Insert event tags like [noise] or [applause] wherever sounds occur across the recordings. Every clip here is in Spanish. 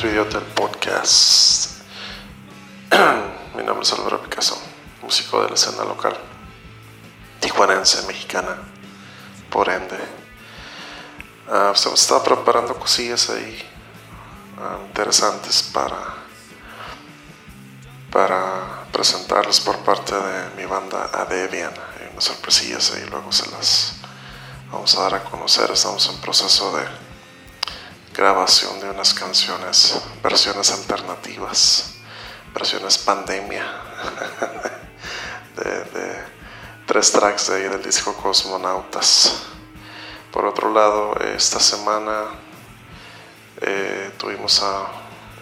tu idiota podcast? [clears throat] Mi nombre es Álvaro Picasso, músico de la escena local, tijuanense, mexicana, por ende. Uh, se estaba preparando cosillas ahí uh, interesantes para, para presentarles por parte de mi banda Adebian. Hay unas sorpresillas ahí, luego se las vamos a dar a conocer. Estamos en proceso de grabación de unas canciones, versiones alternativas, versiones pandemia, [laughs] de, tres tracks de ahí del disco Cosmonautas. Por otro lado, esta semana eh, tuvimos a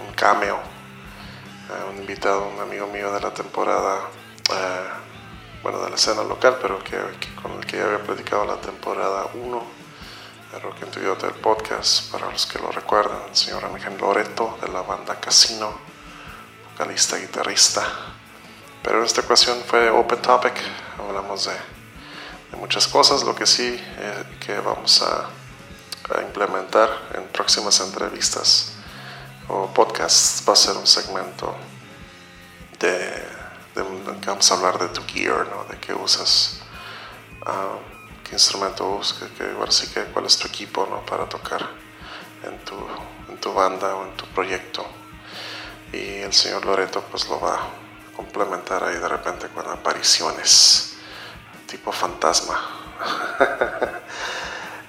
un cameo, un invitado, un amigo mío de la temporada, eh, bueno, de la escena local, pero que, con el que ya había platicado la temporada 1 de Rock en tu del podcast, para los que lo recuerdan, el señor Ángel Loreto de la banda Casino, vocalista, guitarrista. Pero en esta ocasión fue Open Topic, hablamos de, muchas cosas, lo que sí eh, que vamos a, implementar en próximas entrevistas o podcasts va a ser un segmento de, de, que vamos a hablar de tu gear, ¿no? de qué usas. Ah, qué instrumento buscas, que, que cuál es tu equipo ¿no? para tocar en tu, en tu banda o en tu proyecto. Y el señor Loreto pues lo va a complementar ahí de repente con apariciones tipo fantasma. [laughs]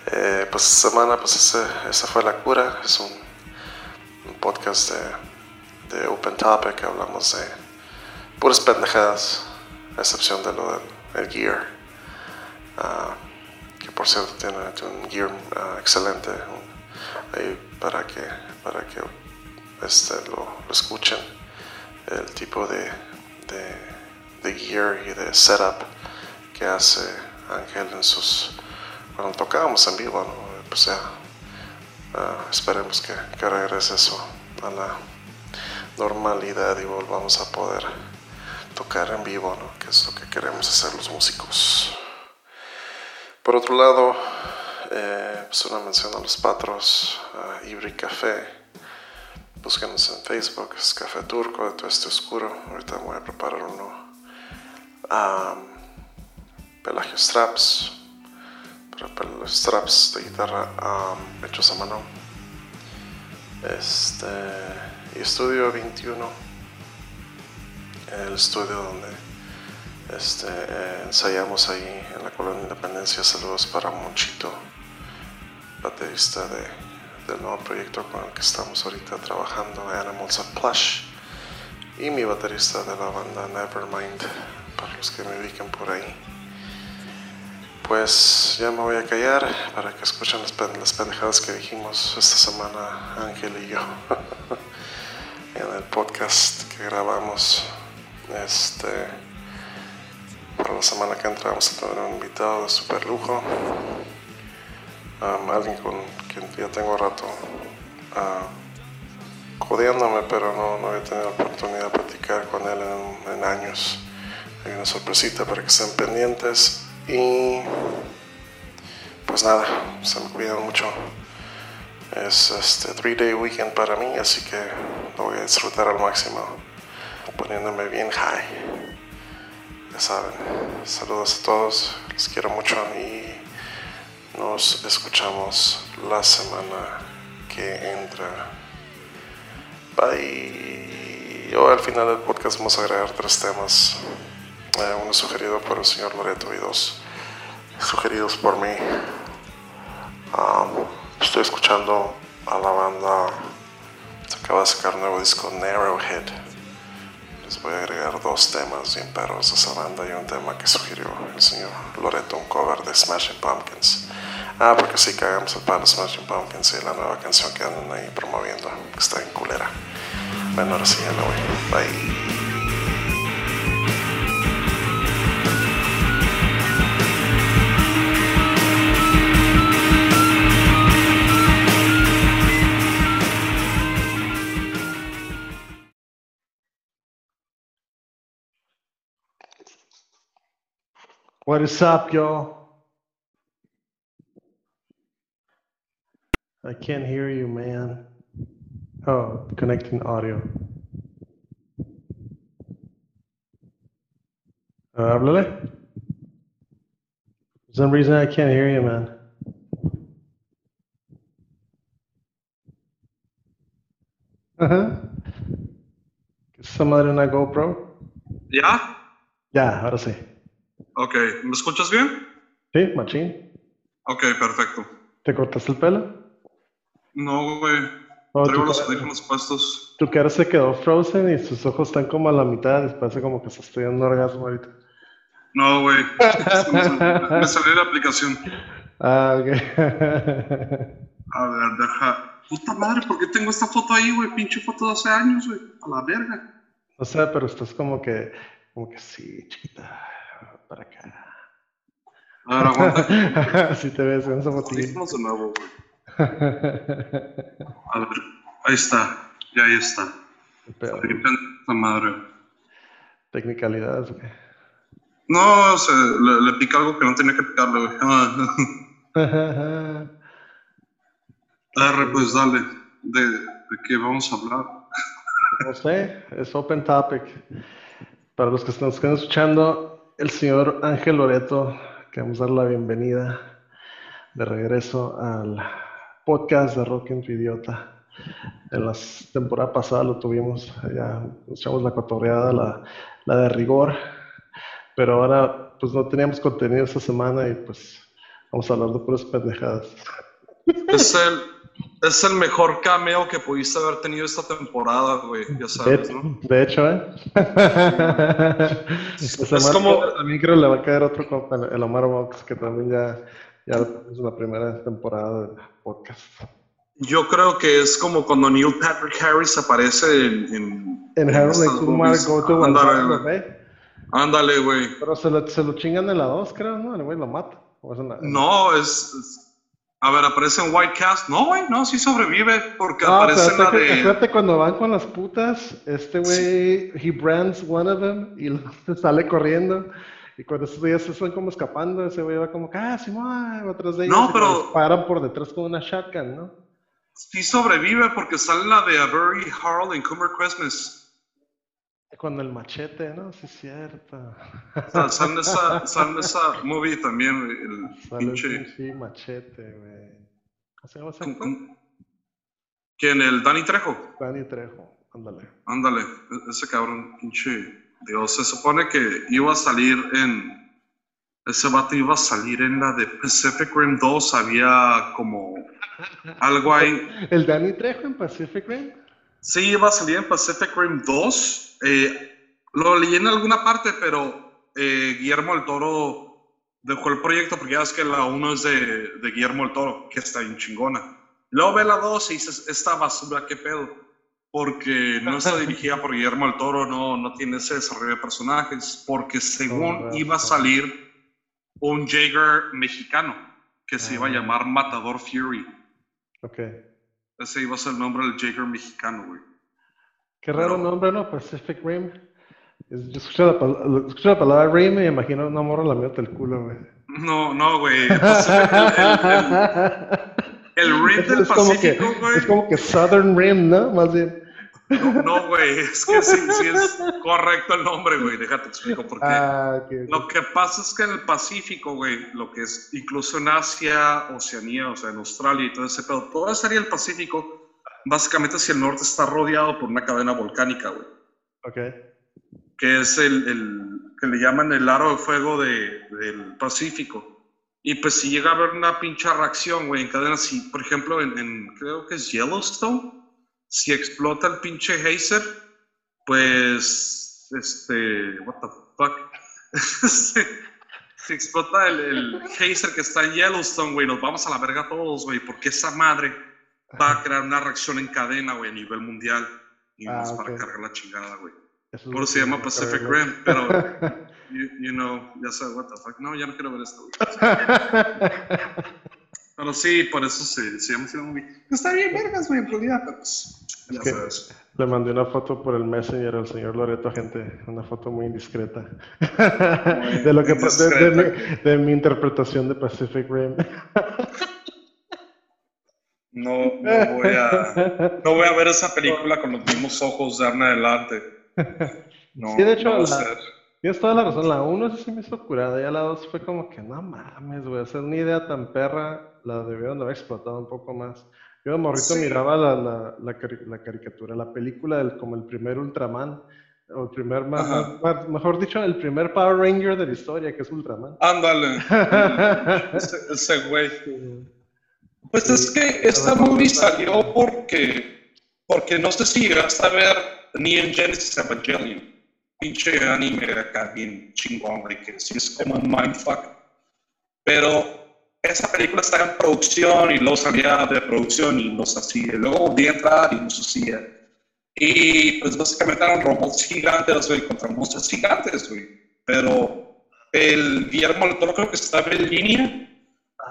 eh, pues semana pues esa fue la cura, es un, podcast de, de, Open Topic, hablamos de puras pendejadas, a excepción de lo del gear. Uh, por cierto tiene, un gear ah, excelente ahí para que, para que este, lo, escuchen, el tipo de, de, gear y de setup que hace Ángel en sus... cuando tocábamos en vivo, pues ya ah, esperemos que, que regrese eso a la normalidad y volvamos a poder tocar en vivo, ¿no? que es lo que queremos hacer los músicos. Por otro lado, eh, pues a los patros, a Ibri Café. Búsquenos en Facebook, es Café Turco de todo este oscuro. Ahorita voy a preparar uno. Pelagio Straps, para straps de guitarra hechos a mano. Este, y Estudio 21, el estudio donde este, eh, ensayamos ahí en la colonia Independencia. Saludos para Monchito, baterista de, del nuevo proyecto con el que estamos ahorita trabajando, Animals of Plush, y mi baterista de la banda Nevermind, para los que me ubiquen por ahí. Pues ya me voy a callar para que escuchen las, las pendejadas que dijimos esta semana Ángel y yo [laughs] en el podcast que grabamos. Este para la semana que entra vamos a tener un invitado de super lujo. alguien con quien ya tengo rato uh, pero no, no había tenido la oportunidad de platicar con él en, años. Hay una sorpresita para que estén pendientes. Y pues nada, se me cuidan mucho. Es este 3 day weekend para mí, así que lo voy a disfrutar al máximo, poniéndome bien high saben. Saludos a todos, les quiero mucho y nos escuchamos la semana que entra. Bye. Hoy al final del podcast vamos a agregar tres temas. Eh, uno sugerido por el señor Loreto y dos sugeridos por mí. Um, estoy escuchando a la banda. Se acaba de sacar un nuevo disco Narrowhead les voy a agregar dos temas bien perros de esa banda y un tema que sugirió el señor Loreto, un cover de Smashing Pumpkins. Ah, porque sí cagamos el palo Smashing Pumpkins y la nueva canción que andan ahí promoviendo, que está en culera. Bueno, ahora sí ya me voy. Bye. What is up, y'all? I can't hear you, man. Oh, connecting audio. Uh, háblale. For some reason I can't hear you, man. Uh huh. esa madre una GoPro? Yeah, Ya, ahora sí. Ok, ¿me escuchas bien? Sí, machín. Ok, perfecto. ¿Te cortaste el pelo? No, güey. Traigo los audífonos puestos. tu cara se quedó frozen y sus ojos están como a la mitad. Parece como que está dando un orgasmo ahorita. No, güey. Me salió la aplicación. Ah, ok. [laughs] A ver, deja. Puta madre, ¿por qué tengo esta foto ahí, güey? Pinche foto de hace años, güey. A la verga. O sea, pero estás como que, como que sí, chiquita, para acá. A ver, aguanta. [laughs] Así te ves en. Audífonos de nuevo, güey. A ver, ahí está. Ya ahí está. Pendeja madre. Tecnicalidades, güey. No, o sea, le, le pica algo que no tenía que picarle, güey. Ah, [laughs] Arre, pues dale. ¿De, ¿De qué vamos a hablar? No sé, es open topic. Para los que están están escuchando, el señor Ángel Loreto, queremos dar la bienvenida de regreso al podcast de Rock en tu Idiota. En la temporada pasada lo tuvimos, ya echamos la cotorreada, la, la de rigor, pero ahora pues no teníamos contenido esta semana y pues vamos a hablar de puras pendejadas. Es el, es el mejor cameo que pudiste haber tenido esta temporada, güey. Ya sabes, ¿no? de hecho, ¿eh? [laughs] Es semana como- También creo que le va a caer otro el el Omar Box, que también ya, ya es la primera temporada del podcast. Yo creo que es como cuando Neil Patrick Harris aparece en. En, En Harold and Kumar. Go to Ándale. Bay. Ándale, güey. Pero se lo, se lo chingan en la 2, creo, ¿no? El güey lo mata. O es la- No, es, es- A ver, aparece en White Cast. No, güey, no, sí sobrevive porque No, pero aparece en la acuérdate, de. acuérdate cuando van con las putas, este güey, he brands one of them y [laughs] se sale corriendo. Y cuando esos días se están como escapando, ese güey va como, ah, sí, atrás de ellos. No, pero- paran por detrás con una shotgun, ¿no? Sí sobrevive porque sale en la de A Very Harold and Kumar Christmas. Con el machete, ¿no? Sí, es cierto. O sea, sale en esa, movie también, el pinche. pinche machete, güey. ¿Cómo se llama ese ¿Cómo- actor? cómo? ¿Quién? ¿El Danny Trejo? Danny Trejo, ándale. Ándale, e- ese cabrón, pinche Dios. Se supone que iba a salir en. Ese vato iba a salir en la de Pacific Rim 2. Había como algo ahí. [laughs] ¿El Danny Trejo en Pacific Rim? Sí, iba a salir en Pacific Rim 2. eh, lo leí en alguna parte, pero eh, Guillermo del Toro dejó el proyecto porque ya es que la 1 es de, de Guillermo del Toro, que está bien chingona. Luego ve la 2 y dices, esta basura, qué pedo. Porque no está [laughs] dirigida por Guillermo del Toro, no, no tiene ese desarrollo de personajes, porque según iba a salir un Jaeger mexicano que se iba a Ah. llamar Matador Fury. Ok. Ese iba a ser el nombre del Jaeger mexicano, güey. Qué raro Pero- nombre, ¿no? Pacific Rim. Es- Yo escucho la, escucho la palabra Rim y me imagino una morra la mía del culo, güey. No, no, güey. El, el- el [laughs] rim del es, como que, Pacífico, güey. es como que Southern Rim, ¿no? Más bien. No, no, güey. Es que sí, sí es correcto el nombre, güey. Déjate explico por qué. Ah. Lo que pasa es que en el Pacífico, güey, lo que es incluso en Asia, Oceanía, o sea, en Australia y todo ese pedo, todo sería el Pacífico, básicamente si el norte está rodeado por una cadena volcánica, güey, Ok. que es el, el- que le llaman el aro de fuego de- del Pacífico. Y pues si llega a haber una pinche reacción, güey, en cadena, si, por ejemplo, en, en- creo que es Yellowstone, si explota el pinche geyser, pues, este, what the fuck, [laughs] si, si explota el, el geyser que está en Yellowstone, güey, nos vamos a la verga todos, güey, porque esa madre va a crear una reacción en cadena, güey, a nivel mundial, y Ah, nos para cargar la chingada, güey. Eso Por eso se llama Pacific. Rim, pero, [laughs] you, you know, ya sabes, what the fuck, no, ya no quiero ver esto, güey. [laughs] Pero sí, por eso se, se llama. Está bien, vergas, güey, en realidad, pero pues, ya que- sabes. Le mandé una foto por el Messenger al señor Loreto, gente. Una foto muy indiscreta. [laughs] de lo que pa- de, de mi, de mi interpretación de Pacific Rim. [laughs] No, no voy a, no voy a ver esa película con los mismos ojos de en adelante. [laughs] No, Sí, de hecho, no la-. Tienes toda la razón. La 1 sí se me hizo curada. Ya la 2 fue como que no mames, güey. Hacer una idea tan perra, la debieron de haber explotado un poco más. Yo de morrito Sí. miraba la, la, la, la caricatura, la película del, como el primer Ultraman. O el primer, Ajá. ma- mejor dicho, el primer Power Ranger de la historia, que es Ultraman. Ándale, [laughs] ese, ese güey. Pues es que esta movie salió porque, porque no sé si llegaste a ver Neon Genesis Evangelion. Pinche anime acá bien chingón, que sí es como un mindfuck. Pero esa película estaba en producción y luego salía de producción y los hacía. Luego volvía a entrar y los hacía. Y pues básicamente eran robots gigantes, güey, contra monstruos gigantes, güey. Pero el Guillermo del Toro creo que estaba en línea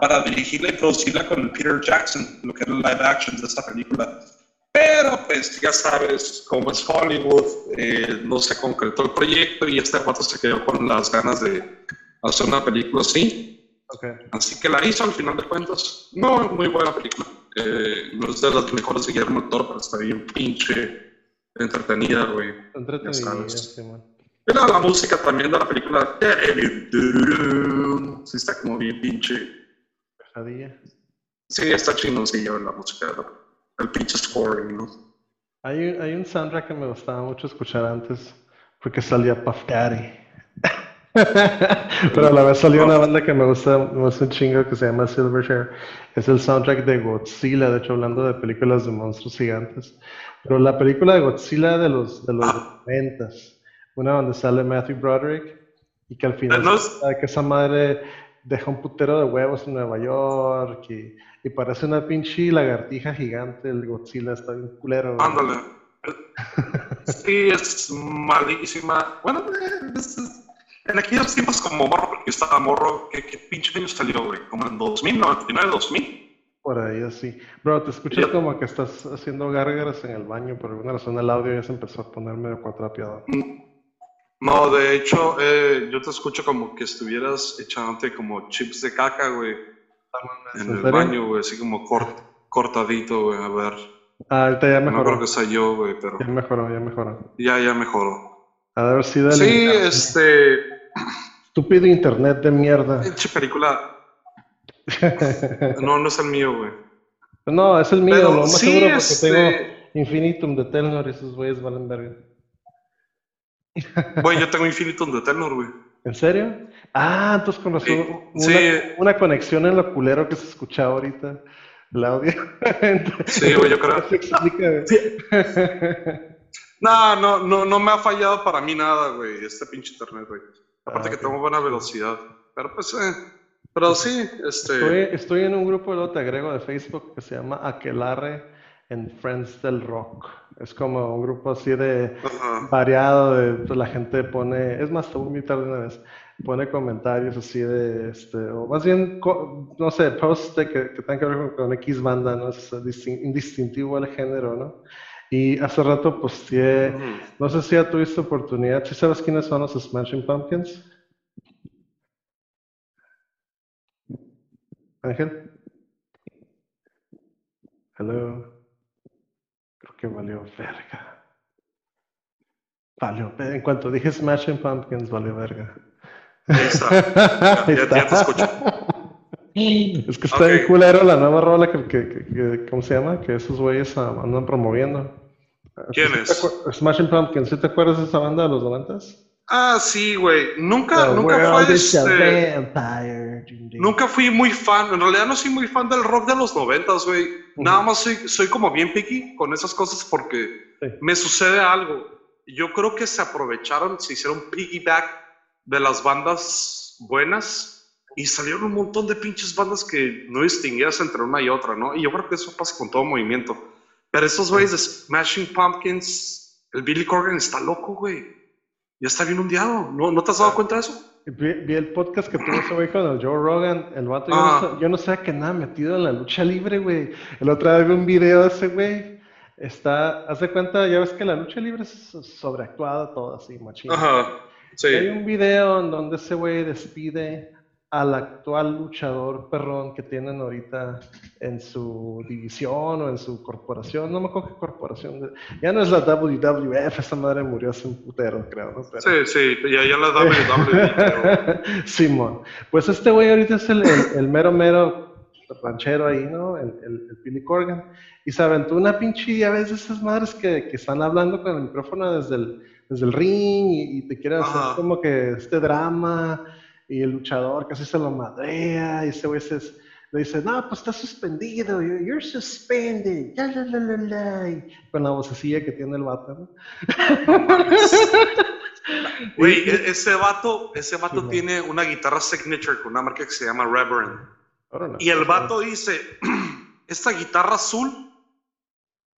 para dirigirla y producirla con el Peter Jackson, lo que era live action de esta película. Pero pues ya sabes, como es Hollywood, eh, no se concretó el proyecto y este vato se quedó con las ganas de hacer una película así. Ok. Así que la hizo al final de cuentas. No, muy buena película. Eh, no es de las mejores de Guillermo del Toro, pero está bien pinche entretenida, güey. Entretenida. Simón. Mira la música también de la película. Sí, está como bien pinche. Pesadilla. Sí, está chinoncillo la música, el pinche scoring, ¿no? Hay, un- hay un soundtrack que me gustaba mucho escuchar antes, porque salía Puff Daddy. [laughs] [laughs] Pero a la vez salió una banda que me gusta, me gusta un chingo que se llama Silverchair. Es el soundtrack de Godzilla, de hecho hablando de películas de monstruos gigantes. Pero la película de Godzilla de los de los Ah. 90 una donde sale Matthew Broderick y que al final que esa madre deja un putero de huevos en Nueva York y, y parece una pinche lagartija gigante, el Godzilla está bien culero. Ándale. [laughs] Sí, es malísima. Bueno, es- es- en aquellos tiempos como morro, porque estaba morro, ¿qué, qué pinche año salió, güey? Como en 2000, 99, 2000. Por ahí así. Bro, te escuchas como que estás haciendo gárgaras en el baño, por alguna razón el audio ya se empezó a poner medio cuatrapeado. No, de hecho, eh, yo te escucho como que estuvieras echándote como chips de caca, güey, en ¿En el serio? baño, güey, así como cort- cortadito, güey, a ver. Ah, ahorita ya No creo mejoró. que sea yo, güey, pero Ya mejoró, ya mejoró. ya, ya mejoró. Haber sido el Sí, internet. este, estúpido internet de mierda. pinche película, no, no es el mío, güey. No, es el mío, Pero lo más sí, seguro porque este- tengo Infinitum de Telnor y esos güeyes valen verga. Güey, yo tengo Infinitum de Tenor, güey. ¿En serio? Ah, entonces con Sí, una, sí. una conexión en lo culero que se escucha ahorita, el audio. [laughs] Sí, güey, yo creo. Se explica, güey. No, no, no, no me ha fallado para mí nada, güey, este pinche internet, güey. Aparte Ah, que tengo buena velocidad. Pero pues, eh, pero sí, este... Estoy, estoy en un grupo, luego te agrego de Facebook, que se llama Aquelarre en Friends del Rock. Es como un grupo así de variado, de, pues, la gente pone, es más, te voy a invitar de una vez, pone comentarios así de, este, o más bien, co- no sé, posts que, que tengan que ver con, con X banda, ¿no? Es distin- indistintivo el género, ¿no? Y hace rato posteé, Ujú. no sé si ya tuviste oportunidad, ¿sí sabes quiénes son los Smashing Pumpkins? Ángel. Hello. Creo que valió verga. Valió. En cuanto dije Smashing Pumpkins, valió verga. Ahí está. [laughs] Ahí Ya, ya- ya te escucho. Es que está Ok. bien culero la nueva rola que, que, que- que- ¿cómo se llama? Que esos güeyes ah, andan promoviendo. ¿Quién ¿Sí te es? Smashing Pumpkins, ¿sí te acuerdas de esa banda de los noventas? Ah, sí, güey. Nunca, The nunca fue este... vampire. Nunca fui muy fan, en realidad no soy muy fan del rock de los noventas, güey. Nada más soy, soy como bien picky con esas cosas porque Sí. me sucede algo. Yo creo que se aprovecharon, se hicieron piggyback de las bandas buenas y salieron un montón de pinches bandas que no distinguías entre una y otra, ¿no? Y yo creo que eso pasa con todo movimiento. Pero esos güeyes de Smashing Pumpkins, el Billy Corgan está loco, güey. Ya está bien ondeado. ¿No, ¿no te has dado cuenta de eso? Vi, vi el podcast que tuvo ese güey con el Joe Rogan. El vato, yo, Ah. no, sé- yo no sé a qué nada metido en la lucha libre, güey. El otro día vi un video de ese güey. Está, haz de cuenta, ya ves que la lucha libre es sobreactuada, todo así, machín. Ajá. Sí. Hay un video en donde ese güey despide al actual luchador perrón que tienen ahorita en su división o en su corporación. No me acuerdo qué corporación. Ya no es la WWF, esa madre murió hace un putero, creo, ¿no? Sí, sí, ya, ya la WWE. [laughs] Simón. Pues este güey ahorita es el, el, mero mero ranchero ahí, ¿no? El, el, Billy Corgan. Y se aventó una pinche, ya ves, esas madres que, que están hablando con el micrófono desde el, desde el ring y, te quieren hacer como que este drama y el luchador casi se lo madrea y ese güey le dice, no, pues está suspendido, you're suspended, ya, la, la, la, la. con la vocecilla que tiene el vato, ¿no? [laughs] Güey, e-, ese vato, ese vato tiene una guitarra signature con una marca que se llama Reverend. y el vato dice, [clears throat] esta guitarra azul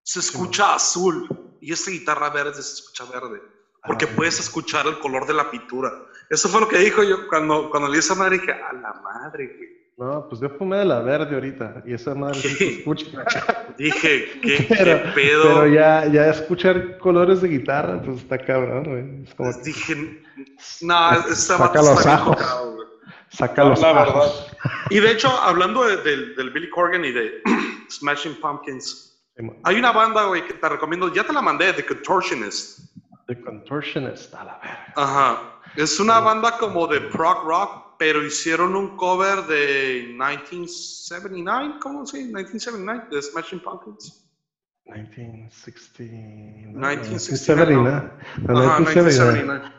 se escucha azul y esta guitarra verde se escucha verde porque ah, puedes escuchar el color de la pintura. Eso fue lo que dijo yo cuando, cuando leí esa madre, dije, a la madre, güey. No, pues yo fumé de la verde ahorita y esa madre se escucha. [laughs] dije, ¿qué, pedo? Pero ya, ya escuchar colores de guitarra, pues está cabrón, güey. Es como... Pues dije, no, esta Saca los ajos. Saca los la Verdad. Y de hecho, hablando del, del Billy Corgan y de [clears throat] Smashing Pumpkins, hay una banda, güey, que te recomiendo, ya te la mandé, The Contortionist. The Contortionist, a la verga. Ajá. Es una banda como de prog rock, pero hicieron un cover de 1979, ¿cómo se dice? 1979, de Smashing Pumpkins. 1960. 1969. 1969.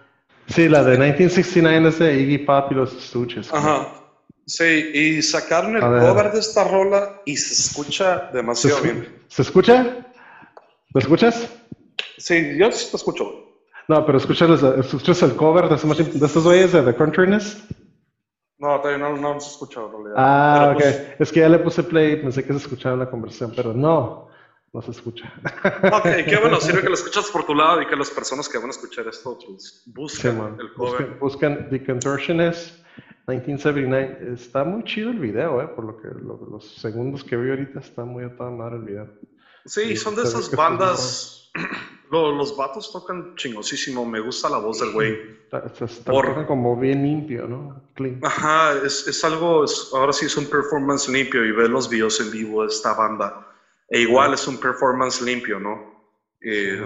Sí, la de 1969 es de Iggy Pop y los Stooges. Ajá. Sí, y sacaron el cover de esta rola y se escucha demasiado bien. ¿Se escucha? ¿Lo escuchas? Sí, yo sí te escucho. No, pero escuchas, escuchas el cover de, de estos güeyes de The Countryness. No, todavía no, no se escuchado en realidad. Ah, ok. Pues es que ya le puse play y pensé que se escuchaba la conversación, pero no, no se escucha. [laughs] Ok, qué bueno, [laughs] sirve que lo escuchas por tu lado y que las personas que van a escuchar esto pues, busquen el cover. Busquen, The Contortionist 1979. Está muy chido el video, eh, por lo que los segundos que vi ahorita está muy a toda madre el video. Sí, son de esas bandas. [clears throat] los vatos tocan chingosísimo. Me gusta la voz del güey. Está, como bien limpio, ¿no? Ajá, es, es algo. ahora sí es un performance limpio y ver los videos en vivo de esta banda. E igual es un performance limpio, ¿no? Eh,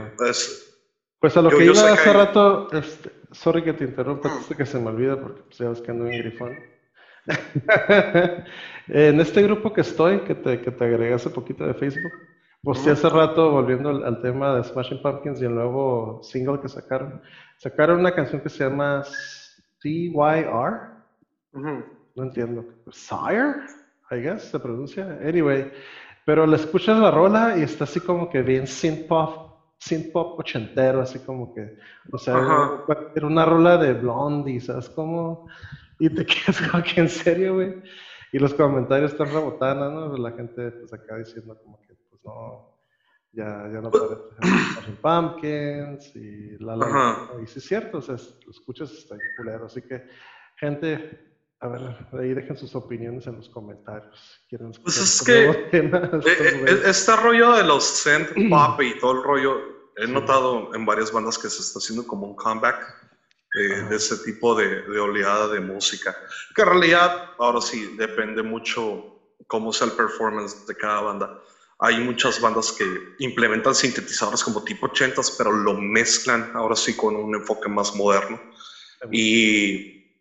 pues a lo que iba hace rato. Este, sorry que te interrumpa, mm. que se me olvida porque pues, ya ves que ando en grifón. [laughs] en este grupo que estoy, que te, que te agregué hace poquito de Facebook, pues sí, hace rato, volviendo al, tema de Smashing Pumpkins y el nuevo single que sacaron, sacaron una canción que se llama CYR. No entiendo. Sire, I guess se pronuncia. Anyway, pero le escuchas la rola y está así como que bien synth pop, synth pop ochentero, así como que, o sea, era una rola de Blondie, ¿sabes cómo? Y te [laughs] quedas como que en serio, güey. Y los comentarios están rebotando, ¿no? La gente pues acá diciendo como que no, ya, ya no parece [coughs] Pumpkins y la la. Y sí es cierto, o sea, lo escuchas está culero. Así que, gente, a ver, ahí dejen sus opiniones en los comentarios. ¿Quieren pues es que [laughs] eh, eh, este rollo de los synth [coughs] pop y todo el rollo, he notado en varias bandas que se está haciendo como un comeback. de ese tipo de, de, oleada de música. Que en realidad, ahora sí, depende mucho cómo sea el performance de cada banda. Hay muchas bandas que implementan sintetizadores como tipo 80s, pero lo mezclan ahora sí con un enfoque más moderno. Y,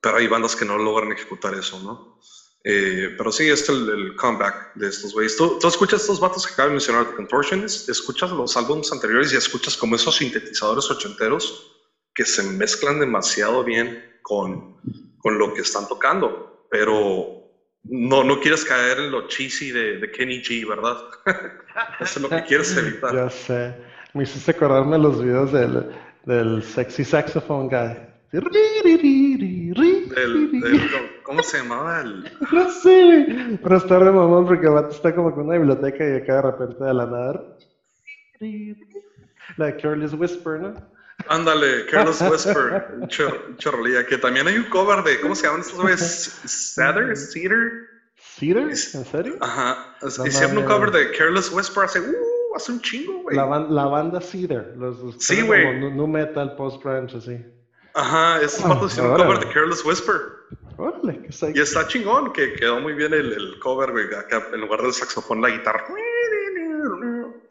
pero hay bandas que no logran ejecutar eso, ¿no? Eh, pero sí, es el, el, comeback de estos güeyes. ¿Tú, ¿Tú, escuchas estos vatos que acabo de mencionar, The Contortionist, escuchas los álbumes anteriores y escuchas como esos sintetizadores ochenteros que se mezclan demasiado bien con, con lo que están tocando, pero no, no quieres caer en lo cheesy de, de Kenny G, ¿verdad? [laughs] Eso es lo que quieres [laughs] evitar. Ya sé. Me hiciste acordarme los videos del, del sexy saxophone guy. ¿Cómo se llamaba? El... [laughs] No sé, pero está de mamón porque está como con una biblioteca y acá de repente de la nada. La Careless Whisper, ¿no? Ándale, Carlos [laughs] Whisper, chorrolía, que también hay un cover de, ¿cómo se llaman estos güeyes? ¿Cedar? ¿Cedar? ¿Cedar? ¿En serio? Ajá, hicieron un cover de Careless Whisper hace, uh, hace un chingo, güey. La, la, banda Cedar, los, los sí, güey. Nu metal, post-grunge, así. Ajá, esos ah, hicieron un cover de Careless Whisper. Órale, qué psycho. Y está chingón, que quedó muy bien el, el cover, güey. Acá en lugar del saxofón, la guitarra.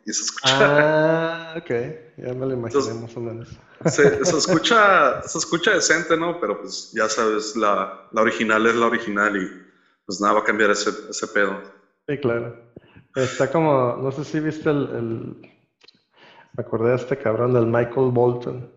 Y se escucha. Ah, ok. Ya me lo imaginé más o menos. Se, se [laughs] escucha, se escucha decente, ¿no? Pero pues ya sabes, la, la original es la original y pues nada va a cambiar ese, ese pedo. Sí, claro. Está como, no sé si viste el, el- me acordé de este cabrón del Michael Bolton.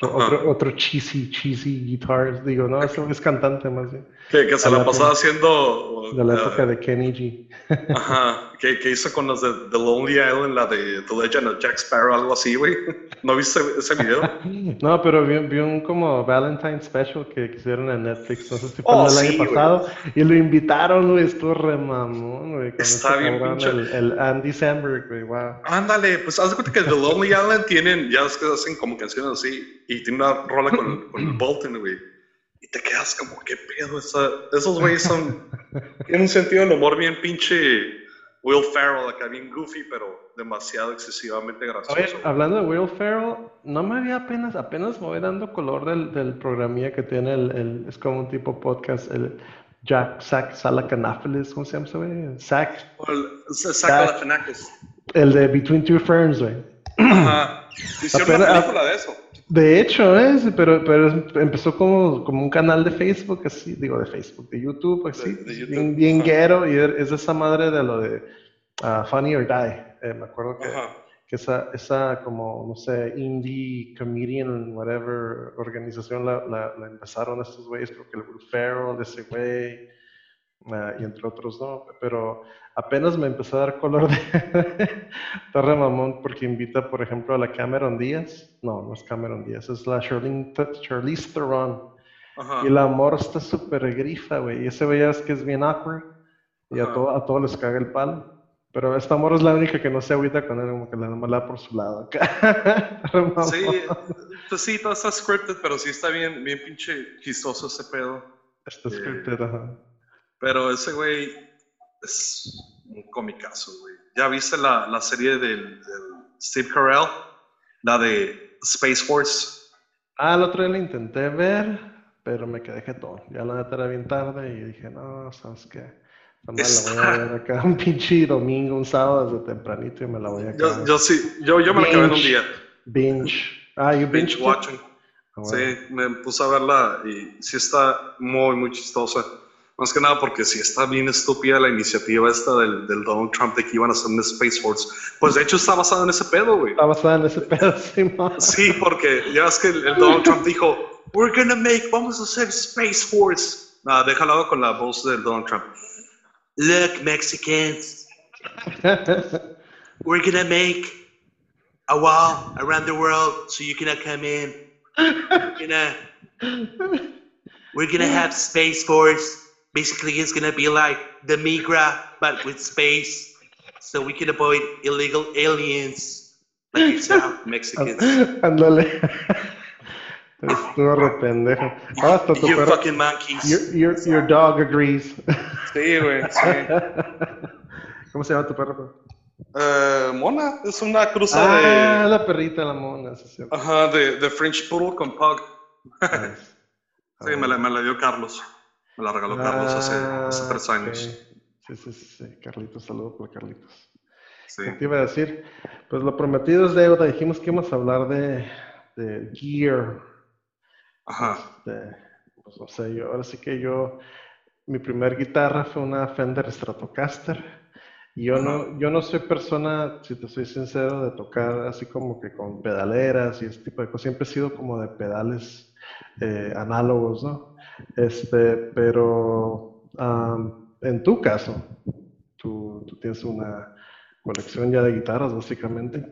Otro, otro, cheesy, cheesy guitars. Digo, no, ese es cantante más bien. Que, que se la la pasaba haciendo. De la uh, época de Kenny G. [laughs] Ajá, que, que hizo con los de The Lonely Island, la de The Legend of Jack Sparrow, algo así, güey. ¿No viste ese video? [laughs] No, pero vi, vi un como Valentine Special que que hicieron en Netflix, no sé si fue Oh, el sí, año pasado, y lo invitaron, güey, estuvo re mamón, güey, Está bien pinche- el, el Andy Samberg, güey, wow. Ándale, pues haz de cuenta que The Lonely Island tienen, ya es que hacen como canciones así, y tiene una rola con, [clears throat] con Bolton, güey. Y te quedas como, ¿qué pedo? Esa- esos güeyes son. [laughs] tienen un sentido del humor bien pinche Will Ferrell, acá bien goofy, pero demasiado excesivamente Oye, gracioso. hablando de Will Ferrell, no me había apenas, apenas me voy dando color del, del programilla que tiene el, el- es como un tipo podcast, el Jack Sack Salacanapheles, ¿cómo se llama ese güey? Zack, O el- el de Between Two Ferns, güey. Ajá. [clears throat] Hicieron una película de eso. De hecho, ¿eh? Pero, pero empezó como, como un canal de Facebook, así, digo, de Facebook, de YouTube, así, De- de YouTube, bien, bien guero, y es esa madre de lo de ah, Funny or Die. Eh, me acuerdo que, que esa, esa como, no sé, indie comedian, whatever, organización la, la, la empezaron estos güeyes, creo que el Will Ferrell, ese güey, ah, y entre otros, ¿no? Pero apenas me empezó a dar color de [laughs] Torre Mamón porque invita, por ejemplo, a la Cameron Díaz. No, no es Cameron Díaz, es la Charlene, Charlize Theron. Ajá. Y la amor está súper grifa, güey. Y ese güey es que es bien awkward. Y a, todo, a todos les caga el palo. Pero esta amor es la única que no se agüita con él, como que la nomás la por su lado acá. [laughs] Sí, pues sí, todo está scripted, pero sí está bien, bien pinche chistoso ese pedo. Está Eh, scripted, ajá. Pero ese güey es un comicazo, güey. ¿Ya viste la, la serie del, del Steve Carell? La de Space Force. Ah, el otro día lo intenté ver, pero me quedé todo. Ya la neta era bien tarde y dije, no, ¿sabes qué? Madre la voy a ver acá un pinche domingo, un sábado desde tempranito y me la voy a Yo, acabar. yo sí, yo, yo me la acabé en un Binge. día. Binge. Ah, you Binge binge watching. Ah, bueno. Sí, me puse a verla y sí está muy, muy chistosa. Más que nada porque sí está bien estúpida la iniciativa esta del, del Donald Trump de que iban a hacer un Space Force. Pues de hecho está basado en ese pedo, güey. Está basada en ese pedo, [laughs] Simón. Sí, porque ya ves que el, el Donald Trump dijo, we're gonna make, vamos a hacer Space Force. Nada, déjalo con la voz del Donald Trump. Look, Mexicans, [laughs] we're gonna make a wall around the world so you cannot come in. We're gonna, we're gonna have Space Force. Basically, it's gonna be like the Migra, but with space, so we can avoid illegal aliens like [laughs] yourself, Mexicans. [laughs] Ándale. Estuvo re pendejo. Ah, hasta tu You perro. fucking monkeys. Your, your, your dog agrees. Sí, güey, sí. [laughs] ¿Cómo se llama tu perro? Eh, Mona es una cruza Ah, de, la perrita, la mona, sí, es cierto. ajá, de, de French Poodle con Pug. Nice. Sí, me la, me la dio Carlos. Me la regaló Carlos hace, hace Ah, tres años. Sí, sí, sí, sí. Carlitos, saludos por Carlitos. Sí. ¿Qué te iba a decir? Pues lo prometido es deuda. Dijimos que íbamos a hablar de, de gear. Ajá. Este, pues no sé, yo, ahora sí que yo, mi primer guitarra fue una Fender Stratocaster. Y yo no, yo no soy persona, si te soy sincero, de tocar así como que con pedaleras y ese tipo de cosas. Siempre he sido como de pedales eh, análogos, ¿no? Este, pero am, en tu caso, tú, tú tienes una colección ya de guitarras, básicamente.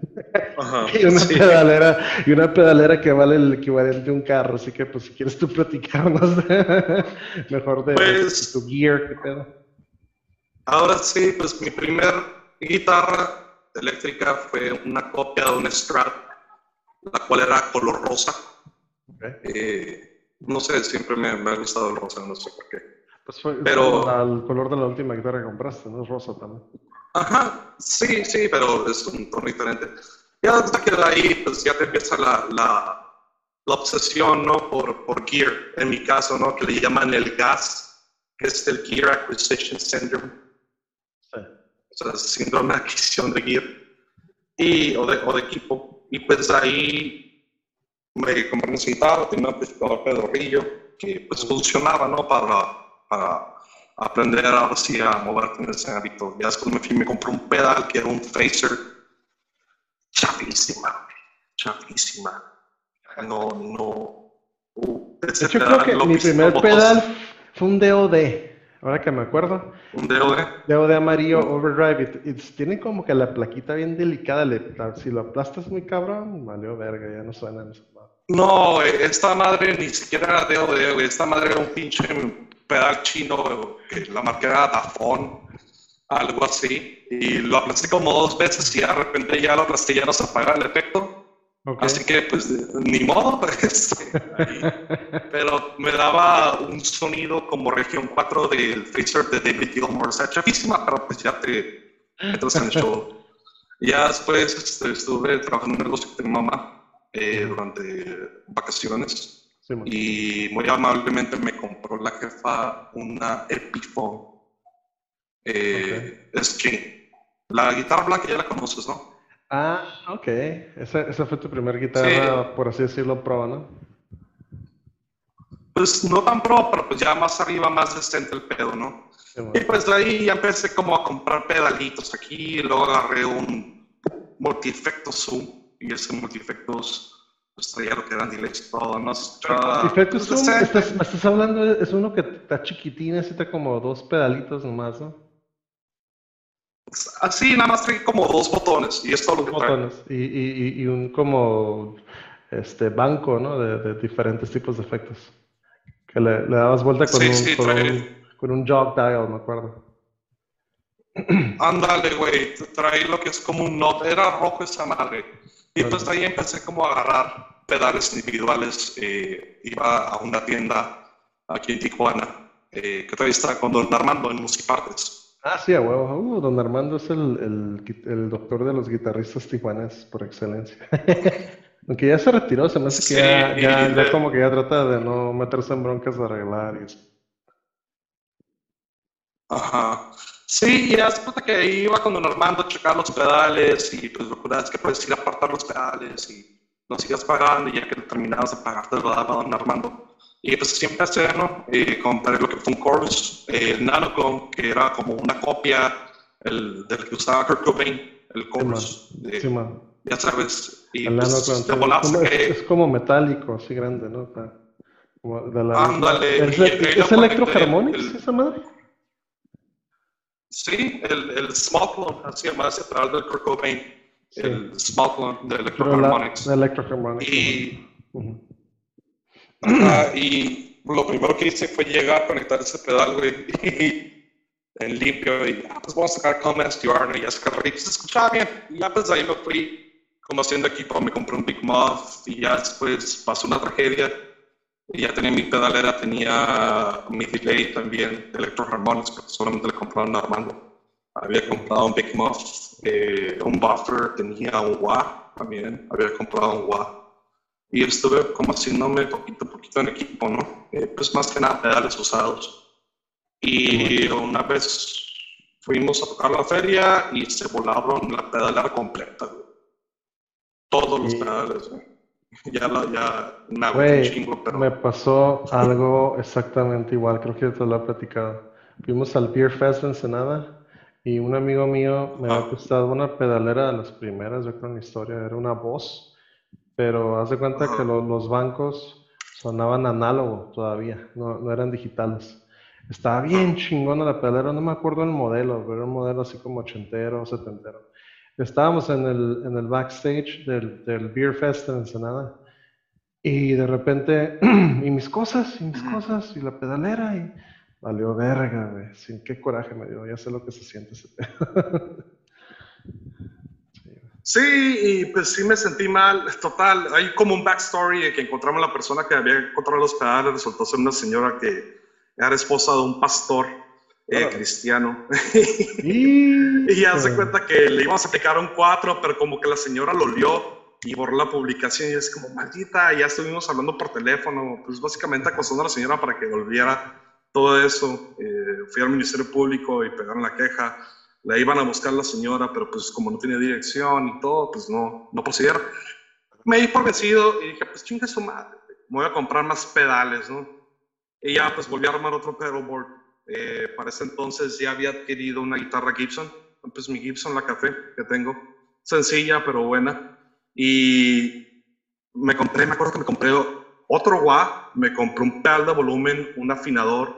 Ajá. [laughs] Y una sí. pedalera, y una pedalera que vale el equivalente a un carro, así que pues si quieres tú platicarnos [laughs] mejor de, Pues- de tu gear, qué pedo. Ahora sí, pues mi primer guitarra eléctrica fue una copia de un Strat, la cual era color rosa. Eh, no sé, siempre me, me ha gustado el rosa, no sé por qué. Pues fue Pero- al color de la última guitarra que compraste, ¿no? Es rosa también. Ajá, sí, sí, pero es un tono diferente. Ya hasta que de ahí, pues ya te empieza la, la, la obsesión, ¿no? Por, por gear, en mi caso, ¿no? Que le llaman el GAS, que es el Gear Acquisition Syndrome. Sí. O sea, síndrome de adquisición de gear y, o, de, o de equipo. Y pues ahí me compré un sentado, tenía un amplificador pedorrillo que pues funcionaba, ¿no? Para, para aprender ahora sí a moverte en ese hábito. Ya después me fui me compré un pedal que era un phaser chapísima, chapísima. No, no. Uh, de hecho, creo que mi primer pedal fue un DOD, ahora que me acuerdo. ¿Un DOD? DOD amarillo Overdrive. Y, tiene como que la plaquita bien delicada. Le, si lo aplastas muy cabrón, valió verga, ya no suena en No, esta madre ni siquiera era DOD, güey. Esta madre era un pinche pedal chino, la marca era Dafon, algo así. Y lo aplasté como dos veces y de repente ya lo aplasté ya no se apaga el efecto. Así que, pues, ni modo, [laughs] pues. pero me daba un sonido como región 4 del Phaser de David Gilmour. O sea, chafísima, pero pues ya te entras en el show. [laughs] Ya después este, estuve trabajando en un negocio de mi mamá eh, durante vacaciones. y muy amablemente me compró la jefa una Epiphone. Eh, Es que la guitarra blanca ya la conoces, ¿no? Ah, ok. Esa, esa fue tu primera guitarra, por así decirlo, pro, ¿no? Pues no tan pro, pero pues ya más arriba, más decente el pedo, ¿no? Y pues de ahí ya empecé como a comprar pedalitos aquí, y luego agarré un multi-efectos Zoom, y ese multi-efectos pues traía lo que eran delays todo, ¿no? Multi-efectos pues, Zoom, estás, me estás hablando, es uno que está chiquitín, necesita como dos pedalitos nomás, ¿no? Así, nada más trae como dos botones y es todo lo que botones. Y, y, y, un como este banco, ¿no? De, de, diferentes tipos de efectos. Que le, le dabas vuelta con, un, con, un, con, un, jog dial, me acuerdo. Ándale, güey, trae lo que es como un note, era rojo esa madre. Y pues ahí empecé como a agarrar pedales individuales. Eh, iba a una tienda aquí en Tijuana, eh, que todavía está con Don Armando en Musipartes. Ah, sí, a huevo. Uh, don Armando es el, el, el, doctor de los guitarristas tijuanes por excelencia. [laughs] Aunque ya se retiró, se me hace que ya, ya, como que ya trata de no meterse en broncas de arreglar y eso. Ajá. Sí, y hace que iba con Don Armando a checar los pedales y pues lo que es que puedes ir a apartar los pedales y los sigas pagando y ya que terminabas de pagar te lo daba Don Armando. Y pues siempre hacer, ¿no? Eh, compré lo que fue un Chorus, eh, el Nanocon, que era como una copia el, del que usaba Kurt Cobain, el Chorus. Sí, ya sabes. Y el pues, Nanocon, es, como metálico, así grande, ¿no? Como de la Ándale. ¿Es, ¿es Electroharmonics esa madre? Sí, el, el Small Clone, así se llama, ese del Kurt Cobain. El Small Clone de Electroharmonics. Electroharmonics. Y... y lo primero que hice fue llegar, a conectar ese pedal, güey, en limpio, y ah, pues vamos a sacar como SDR, y ya sacar y se escuchaba bien. Y ya pues ahí me fui como haciendo equipo, me compré un Big Muff, y ya después pasó una tragedia, y ya tenía mi pedalera, tenía mi delay también de Electro Harmonics, porque solamente le compraron a Armando. Había comprado un Big Muff, eh, un buffer, tenía un wah también, había comprado un wah y estuve como haciéndome poquito a poquito en equipo, ¿no? Eh, pues más que nada pedales usados. Y una vez fuimos a tocar la feria y se volaron la pedalera completa, Todos los pedales, Ya, ya me chingo, pero... Me pasó algo exactamente igual, creo que te lo he platicado. Fuimos al Beer Fest en Ensenada y un amigo mío me había prestado una pedalera de las primeras, yo creo en la historia, era una voz pero haz de cuenta que los bancos sonaban análogo todavía, no, no, eran digitales. Estaba bien chingona la pedalera, no me acuerdo el modelo, pero era un modelo así como ochentero, setentero. Estábamos en el, en el backstage del, del Beer Fest en Ensenada y de repente, [clears throat] y mis cosas, y mis cosas, y la pedalera, y valió verga, güey. Sin qué coraje me dio, ya sé lo que se siente ese pedo. [laughs] Sí, y pues sí me sentí mal. Total, hay como un backstory de que encontramos la persona que había encontrado los pedales, resultó ser una señora que era esposa de un pastor eh, cristiano. [laughs] y, y hace cuenta que le íbamos a aplicar un 4, pero como que la señora lo olió y borró la publicación y es como, maldita, ya estuvimos hablando por teléfono, pues básicamente acosando a la señora para que volviera todo eso. Eh, fui al Ministerio Público y pegaron la queja, la iban a buscar la señora, pero pues como no tenía dirección y todo, pues no, no procedieron. Me di por vencido y dije, pues chinga su madre, voy a comprar más pedales, ¿no? Y ya pues volví a armar otro pedalboard. Eh, para ese entonces ya había adquirido una guitarra Gibson, pues mi Gibson, la café que tengo, sencilla pero buena. Y me compré, me acuerdo que me compré otro wah, me compré un pedal de volumen, un afinador,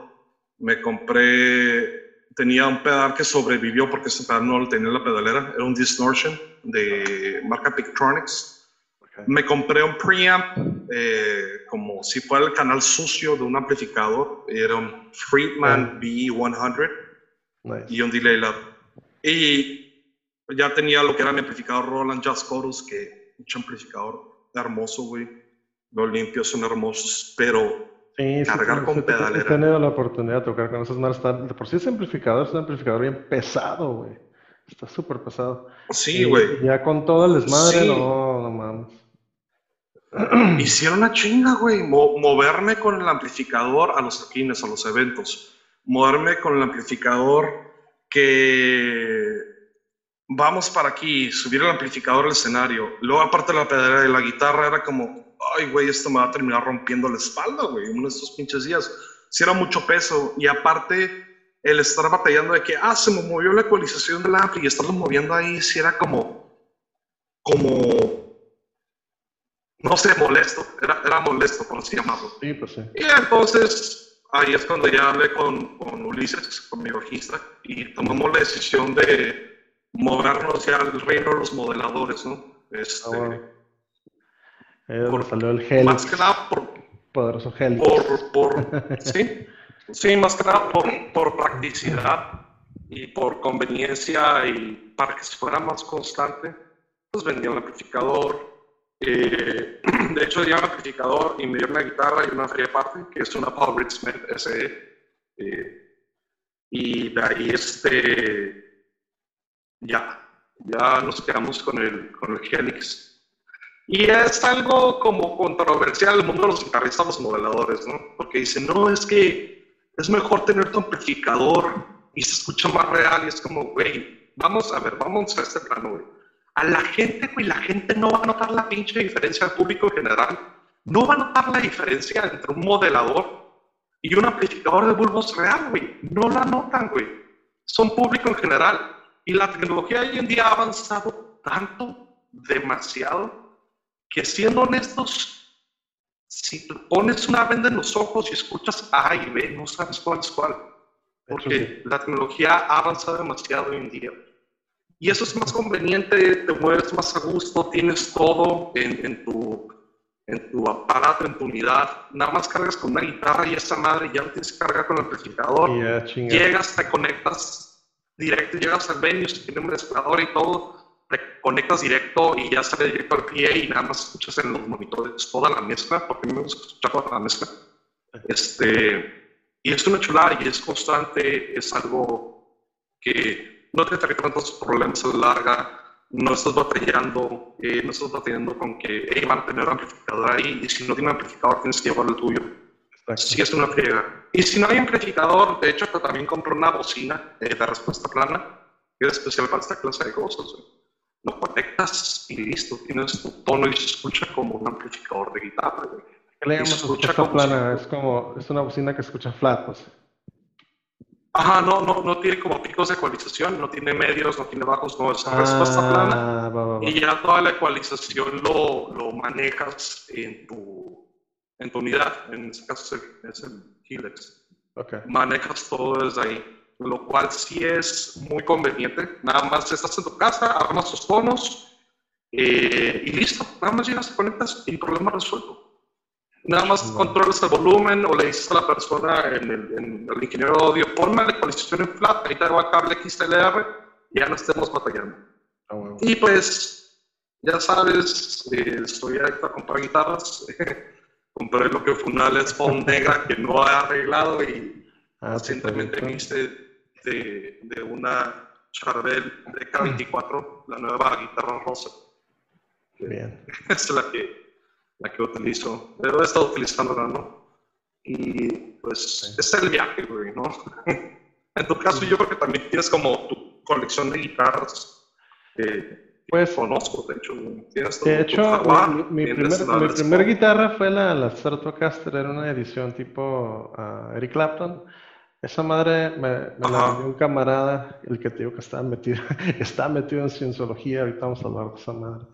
me compré, tenía un pedal que sobrevivió porque ese pedal no lo tenía en la pedalera, era un Distortion de marca Pictronics. Me compré un preamp eh, como si fuera el canal sucio de un amplificador, era un Friedman B100 y un delay lab. Y ya tenía lo que era mi amplificador Roland Just Chorus, que un amplificador hermoso, güey. Los limpios son hermosos, pero cargar con pedalera. He tenido la oportunidad de tocar con esos manos. De por sí ese amplificador es un amplificador bien pesado, güey. Está súper pesado. Sí, güey. Ya con todo el desmadre, no, no mames. [clears throat] Hicieron una chinga, güey. moverme con el amplificador a los toquines, a los eventos. Moverme con el amplificador que vamos para aquí, subir el amplificador al escenario. Luego, aparte de la pedalera de la guitarra, era como, ay, güey, esto me va a terminar rompiendo la espalda, güey, uno de estos pinches días. Si era mucho peso. Y aparte, el estar batallando de que, ah, se me movió la ecualización del ampli y estarlo moviendo ahí, si era como, como, no sé, molesto. Era, era molesto, por así llamarlo. Sí, pues sí. Y entonces, ahí es cuando ya hablé con, con Ulises, con mi bajista, y tomamos la decisión de movernos ya al reino de los modeladores, ¿no? Este, ah, por, salió el Helix. Más que nada por... Poderoso Helix. Por, por, [laughs] sí, sí, más que nada por, por practicidad y por conveniencia y para que se fuera más constante, pues vendía un amplificador. Eh, [clears throat] de hecho, ya un amplificador y me dio una guitarra y una fría parte, que es una Paul Smith SE. Eh, y de ahí este ya, ya nos quedamos con el, con el Helix. Y es algo como controversial el mundo de los guitarristas, los modeladores, ¿no? Porque dicen, no, es que es mejor tener tu amplificador y se escucha más real. Y es como, güey, vamos a ver, vamos a este plano, güey. A la gente, güey, la gente no va a notar la pinche diferencia al público en general. No va a notar la diferencia entre un modelador y un amplificador de bulbos real, güey. No la notan, güey. Son público en general. Y la tecnología hoy en día ha avanzado tanto, demasiado, que siendo honestos, si te pones una venda en los ojos y escuchas A y B, no sabes cuál es cuál. Porque la tecnología ha avanzado demasiado hoy en día. Y eso es más conveniente, te mueves más a gusto, tienes todo en, en, tu, en tu aparato, en tu unidad. Nada más cargas con una guitarra y esa madre ya no tienes que cargar con el amplificador. Llegas, te conectas directo, llegas al venue, si tiene un mezclador y todo, te conectas directo y ya sale directo al PA y nada más escuchas en los monitores toda la mezcla, porque me gusta escuchar toda la mezcla. Este, y es una chulada y es constante, es algo que no te trae tantos problemas a la larga, no estás batallando, eh, no estás batallando con que hey, van a tener amplificador ahí y si no tiene amplificador tienes que llevar el tuyo. Sí, es una friega. Y si no hay amplificador, de hecho, también compro una bocina eh, de respuesta plana, que es especial para esta clase de cosas. Lo conectas y listo, tienes tu tono y se escucha como un amplificador de guitarra. ¿Qué le llamamos respuesta plana? Es como, es una bocina que escucha flat, pues. Ajá, no, no, no tiene como picos de ecualización, no tiene medios, no tiene bajos, no, es respuesta ah, plana. Y ya toda la ecualización lo, lo manejas en tu en tu unidad, en este caso es el, Helix. Okay. Manejas todo desde ahí, lo cual sí es muy conveniente. Nada más estás en tu casa, armas tus tonos eh, y listo. Nada más llegas, conectas y problema resuelto. Nada más controlas el volumen o le dices a la persona, en el, ingeniero de audio, ponme la ecualización en flat, ahí te el cable XLR y ya no estemos batallando. Bueno. Y pues, ya sabes, eh, estoy ahí para comprar guitarras. [laughs] compré lo que fue una Les Paul negra que no he arreglado y ah, recientemente me hice de, de, una Charvel de K24, la nueva guitarra rosa. Bien. [laughs] es la que, la que utilizo. Pero he estado utilizándola, ¿no? Y pues es el viaje, güey, ¿no? [laughs] en tu caso, yo creo que también tienes como tu colección de guitarras. pues conozco, de hecho. Tienes de hecho, mi, primer, primer guitarra fue la, la Stratocaster, era una edición tipo uh, Eric Clapton esa madre me, la dio un camarada, el que te digo que estaba metido, [laughs] estaba metido en cienciología, ahorita vamos a hablar de esa madre.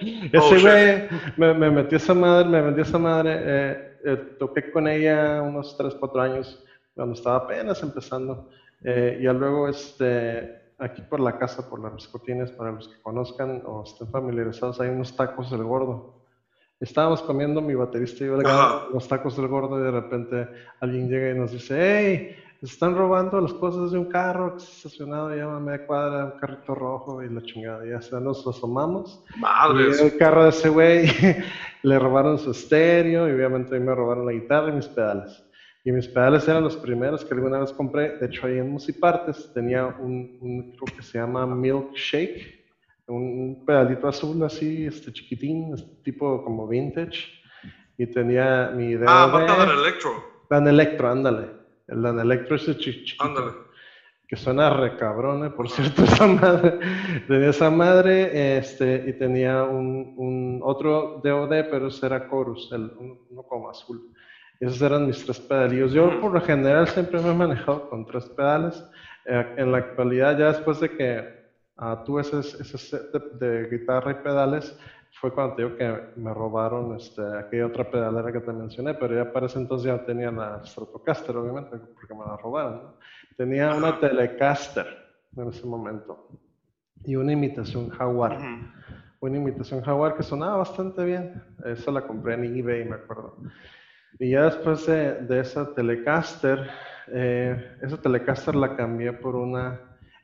[laughs] Ese oh, güey me, me, metió esa madre, me vendió esa madre, eh, eh, toqué con ella unos 3, 4 años, cuando estaba apenas empezando, eh, y luego este, aquí por la casa, por las Riscotines, para los que conozcan o estén familiarizados, hay unos tacos del gordo estábamos comiendo mi baterista y yo los tacos del gordo y de repente alguien llega y nos dice, hey, están robando las cosas de un carro que está estacionado ya a media cuadra, un carrito rojo y la chingada. Ya se nos asomamos. Madre. Y el carro de ese güey [laughs] le robaron su estéreo y obviamente a mí me robaron la guitarra y mis pedales. Y mis pedales eran los primeros que alguna vez compré. De hecho, ahí en Musipartes tenía un, un truco que se llama Milkshake un pedalito azul así, este chiquitín, tipo como vintage. Y tenía mi idea. Ah, de... Dan Electro. Dan Electro, ándale. El Dan Electro ese chiquito. Ándale. Que suena re cabrón, ¿eh? por cierto, [laughs] esa madre. Tenía esa madre este, y tenía un, un otro DOD, pero ese era Chorus, el, uno como azul. Esos eran mis tres pedalillos. Yo por lo general siempre me he manejado con tres pedales. Eh, en la actualidad, ya después de que uh, tuve ese, ese set de, guitarra y pedales, fue cuando te digo que me robaron este, aquella otra pedalera que te mencioné, pero ya para ese entonces ya tenía la Stratocaster, obviamente, porque me la robaron. Tenía una Telecaster en ese momento y una imitación Jaguar. Una imitación Jaguar que sonaba bastante bien. Esa la compré en eBay, me acuerdo. Y ya después de, de esa Telecaster, eh, esa Telecaster la cambié por una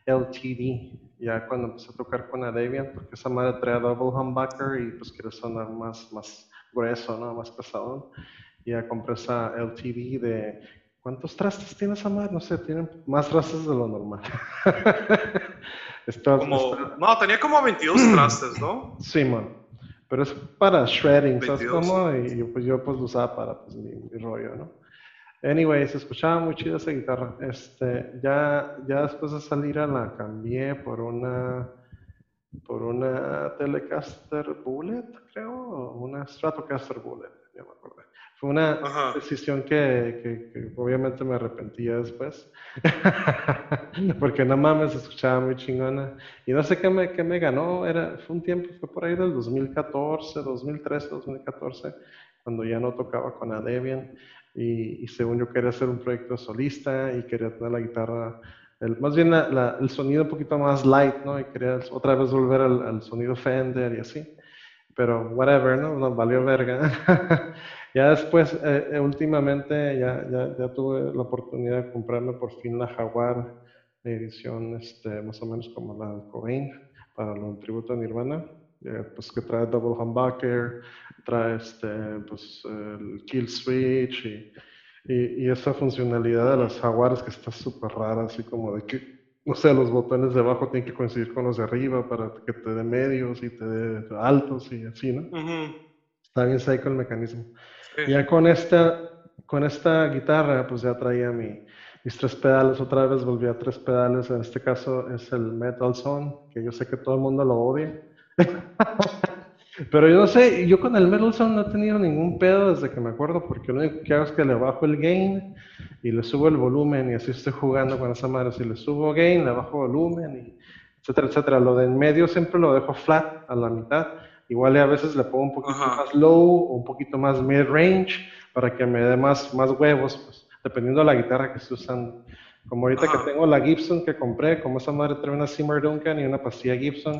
LTD ya cuando empecé a tocar con la Debian, porque esa madre trae double humbucker y pues quiere sonar más, más grueso, ¿no? Más pesado. Ya compré esa LTD de... ¿Cuántos trastes tiene esa madre? No sé, tienen más trastes de lo normal. [laughs] como, No, tenía como 22 [clears throat] trastes, ¿no? Sí, man. Pero es para shredding, ¿sabes cómo? Y, pues yo pues lo usaba para pues, mi, mi rollo, ¿no? Anyway, se escuchaba muy chida esa guitarra. Este, ya, ya después de salir a la cambié por una por una Telecaster Bullet, creo, una Stratocaster Bullet, ya me acordé. Fue una decisión que, que, obviamente me arrepentía después, [laughs] porque no mames, se escuchaba muy chingona. Y no sé qué me, qué me ganó, era, fue un tiempo, fue por ahí del 2014, 2013, 2014, cuando ya no tocaba con Adebian. Y, según yo quería hacer un proyecto solista y quería tener la guitarra, el, más bien el sonido un poquito más light, ¿no? Y quería otra vez volver al, sonido Fender y así. Pero whatever, ¿no? Valió verga. [laughs] ya después, eh, eh, últimamente, ya, ya, ya, tuve la oportunidad de comprarme por fin la Jaguar, edición este, más o menos como la Cobain, para el tributo a Nirvana. Eh, pues que trae double humbucker, trae este, pues, el kill switch y, y, esa funcionalidad de las jaguares que está súper rara, así como de que, no sé, los botones de abajo tienen que coincidir con los de arriba para que te dé medios y te dé altos y así, ¿no? Está bien psycho el mecanismo. Ya con esta, con esta guitarra, pues ya traía mi, mis tres pedales, otra vez volví a tres pedales, en este caso es el Metal Zone, que yo sé que todo el mundo lo odia. [laughs] Pero yo no sé, yo con el Metal Sound no he tenido ningún pedo desde que me acuerdo, porque lo único que hago es que le bajo el gain y le subo el volumen y así estoy jugando con esa madre. Si le subo gain, le bajo volumen, y etcétera, etcétera. Lo de en medio siempre lo dejo flat a la mitad. Igual a veces le pongo un poquito más low o un poquito más mid-range para que me dé más, más huevos, pues, dependiendo de la guitarra que esté usando. Como ahorita que tengo la Gibson que compré, como esa madre trae una Seymour Duncan y una pastilla Gibson,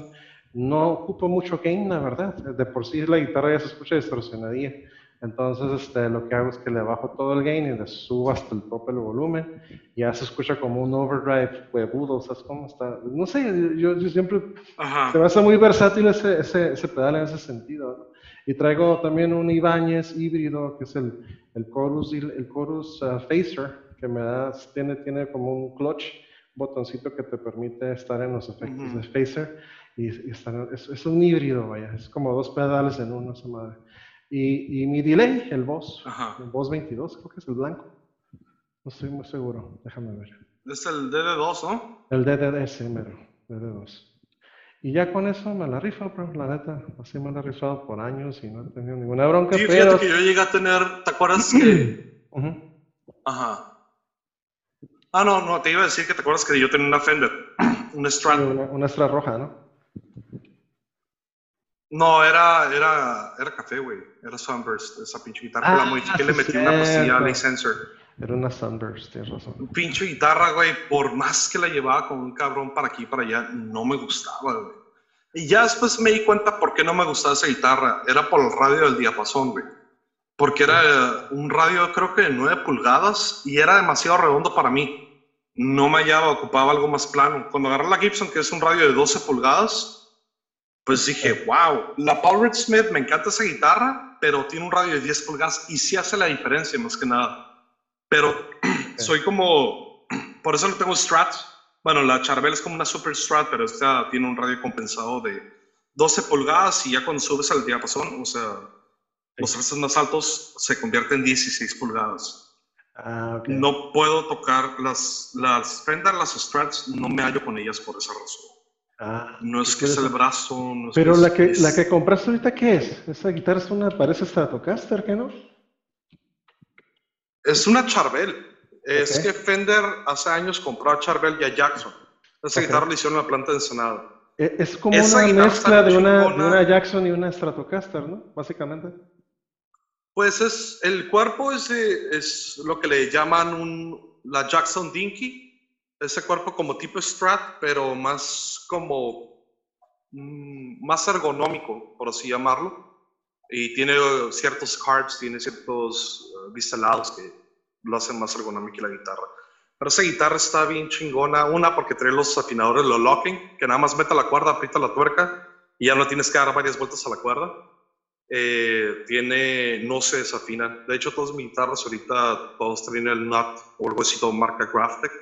no ocupo mucho gain, la verdad. De por sí la guitarra ya se escucha distorsionadilla. Entonces, este, lo que hago es que le bajo todo el gain y le subo hasta el tope el volumen. Ya se escucha como un overdrive huevudo, ¿sabes cómo está? No sé, yo, siempre... Se me hace muy versátil ese, ese, ese, pedal en ese sentido. Y traigo también un Ibáñez híbrido, que es el, el Chorus, el Chorus uh, Facer, que me da, tiene, tiene como un clutch botoncito que te permite estar en los efectos de phaser y, es, un híbrido, vaya, es como dos pedales en uno, esa madre. Y, y mi delay, el Boss, el Boss 22, creo que es el blanco. No estoy muy seguro, déjame ver. Es el DD2, ¿no? El DDS, mero, DD2. Y ya con eso me la rifo, pero la neta, así me la he rifado por años y no he tenido ninguna bronca. Sí, fíjate que yo llegué a tener, ¿te acuerdas que? [clears throat] Ajá. Ah, no, no, te iba a decir que te acuerdas que yo tenía una Fender, [clears throat] una Strat. Una, una Strat roja, ¿no? No, era, era, era café, güey. Era Sunburst, esa pinche guitarra. Ah, la modifiqué y le metí una pastilla a sensor. Era una Sunburst, tienes razón. Pinche guitarra, güey, por más que la llevaba con un cabrón para aquí y para allá, no me gustaba, güey. Y ya después me di cuenta por qué no me gustaba esa guitarra. Era por el radio del diapasón, güey. Porque era un radio, creo que de 9 pulgadas y era demasiado redondo para mí. No me hallaba, ocupaba algo más plano. Cuando agarré la Gibson, que es un radio de 12 pulgadas, pues dije, wow, la Paul Smith, me encanta esa guitarra, pero tiene un radio de 10 pulgadas y sí hace la diferencia más que nada. Pero [clears throat] soy como, [clears throat] por eso no tengo Strat. Bueno, la Charvel es como una Super Strat, pero esta tiene un radio compensado de 12 pulgadas y ya cuando subes al diapasón, o sea, los restos más altos se convierten en 16 pulgadas. Ah, no puedo tocar las, las Fender, las Strats, no me hallo con ellas por esa razón. Ah, no es que es el brazo. No Pero la, que, la que compraste ahorita, ¿qué es? Esa guitarra es una, parece Stratocaster, ¿qué no? Es una Charvel. Es que Fender hace años compró a Charvel y a Jackson. Esa guitarra la hicieron en la planta de Ensenada. E, es como una mezcla de una, de una, Jackson y una Stratocaster, ¿no? Básicamente. Pues es, el cuerpo es, es lo que le llaman la Jackson Dinky. Ese cuerpo como tipo Strat, pero más como, mm, más ergonómico, por así llamarlo y tiene ciertos carbs, tiene ciertos uh, bistelados que lo hacen más ergonómico la guitarra. Pero esa guitarra está bien chingona, una porque trae los afinadores, los locking, que nada más meta la cuerda, aprieta la tuerca y ya no tienes que dar varias vueltas a la cuerda. Eh, tiene, no se desafinan. De hecho, todas mis guitarras ahorita, todos traen el nut o algo así, marca Graphtec,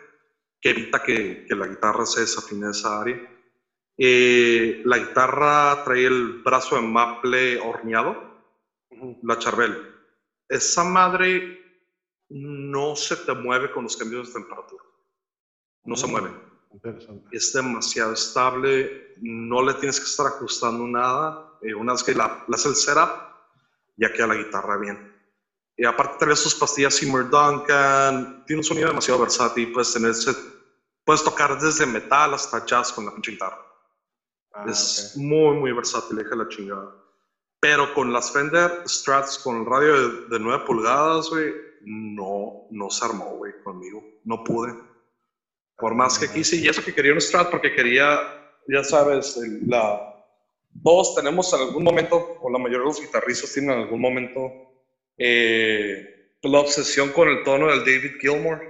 que evita que, que la guitarra se desafine en esa área. Eh, la guitarra trae el brazo de maple horneado, la Charvel. Esa madre no se te mueve con los cambios de temperatura. No se mm, mueve. Es demasiado estable, no le tienes que estar ajustando nada. Eh, una vez que la, haces el setup, ya queda la guitarra bien. Y aparte trae sus pastillas Seymour Duncan, tiene un sonido demasiado versátil, puedes, tener puedes tocar desde metal hasta jazz con la pinche guitarra. Ah, es muy, muy versátil, deja la chingada. Pero con las Fender Strats con el radio de, 9 pulgadas, güey, no, no se armó, güey, conmigo. No pude. Por más que quise, y eso que quería un Strat, porque quería, ya sabes, la... Todos tenemos en algún momento, o la mayoría de los guitarristas tienen en algún momento, eh, la obsesión con el tono del David Gilmour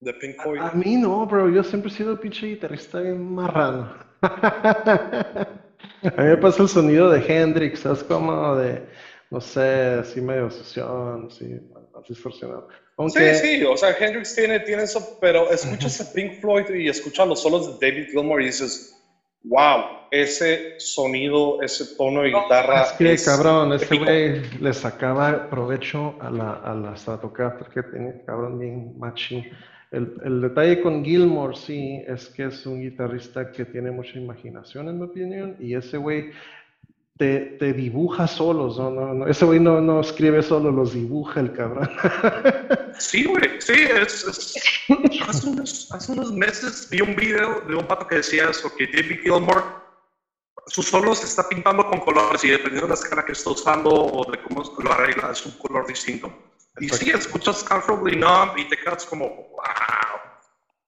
de Pink Floyd. A, mí no, bro. Yo siempre he sido pinche guitarrista bien marrano. [laughs] A mí me pasa el sonido de Hendrix, es como de, no sé, así medio sesión, así, distorsionado. Sí, sí, o sea, Hendrix tiene, tiene eso, pero escuchas a Pink Floyd y escuchas los solos de David Gilmour y dices, wow, ese sonido, ese tono de guitarra. Es que, cabrón, ese güey le sacaba provecho a la, a la Stratocaster que tenía, cabrón, bien machín. El, detalle con Gilmore, sí, es que es un guitarrista que tiene mucha imaginación, en mi opinión, y ese güey te, dibuja solos, ¿no? no, no ese güey no, no, escribe solo, los dibuja el cabrón. [laughs] Sí, güey, sí, es, hace, unos, meses vi un video de un pato que decía eso, que David Gilmore, sus solos se está pintando con colores y dependiendo de la escala que está usando o de cómo lo arregla, es un color distinto. Y sí, escuchas Comfortably Numb y te quedas como, wow.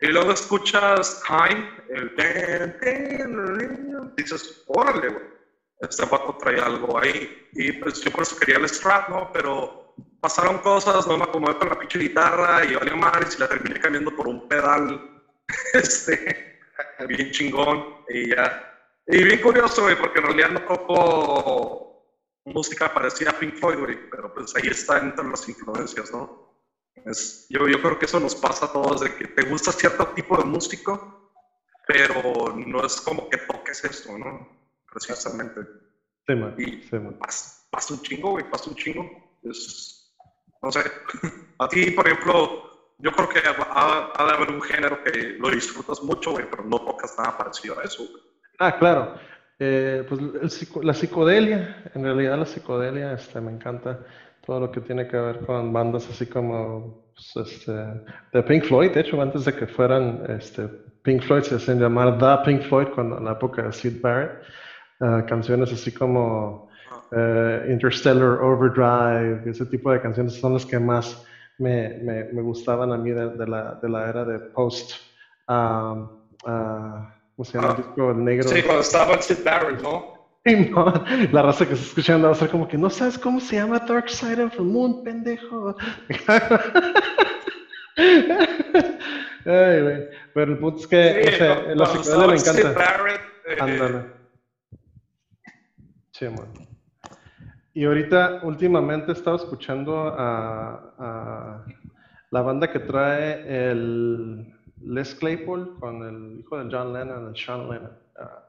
Y luego escuchas Time, el dices, órale, güey, este vato trae algo ahí. Y pues yo por eso quería el Strat, ¿no? Pero pasaron cosas, no me acomodé con la pinche guitarra y valió mal y la terminé cambiando por un pedal, [laughs] este, bien chingón y ya. Y bien curioso, güey, porque en realidad no toco música parecida a Pink Floyd, güey, pero pues ahí está entre las influencias, ¿no? Es, yo, yo creo que eso nos pasa a todos, de que te gusta cierto tipo de músico, pero no es como que toques esto, ¿no? Precisamente. Sí, man. Y Sí, man. pasa, pasa un chingo, güey, pasa un chingo. Es, no sé, [laughs] a ti, por ejemplo, yo creo que ha, ha de haber un género que lo disfrutas mucho, güey, pero no tocas nada parecido a eso, güey. Ah, claro. Eh, pues el la psicodelia, en realidad la psicodelia, este, me encanta todo lo que tiene que ver con bandas así como pues, este, de Pink Floyd. De hecho, antes de que fueran este, Pink Floyd, se hacían llamar The Pink Floyd cuando en la época de Sid Barrett. Ah, canciones así como eh, Interstellar Overdrive, ese tipo de canciones son las que más me, me, me gustaban a mí de, de la, de la era de post. ah, ah, ¿cómo se llama el Ah. disco? El negro. Sí, cuando estaba Sid Barrett, ¿no? [laughs] La raza que está escuchando va a ser como que no sabes cómo se llama Dark Side of the Moon, pendejo. [laughs] Ay. Pero el punto es que Sí, o sea, cuando la psicodelia me encanta. Barrett, eh. Sí, man. Y ahorita, últimamente, he estado escuchando a, a la banda que trae el Les Claypool con el hijo de John Lennon, el Sean Lennon. ah,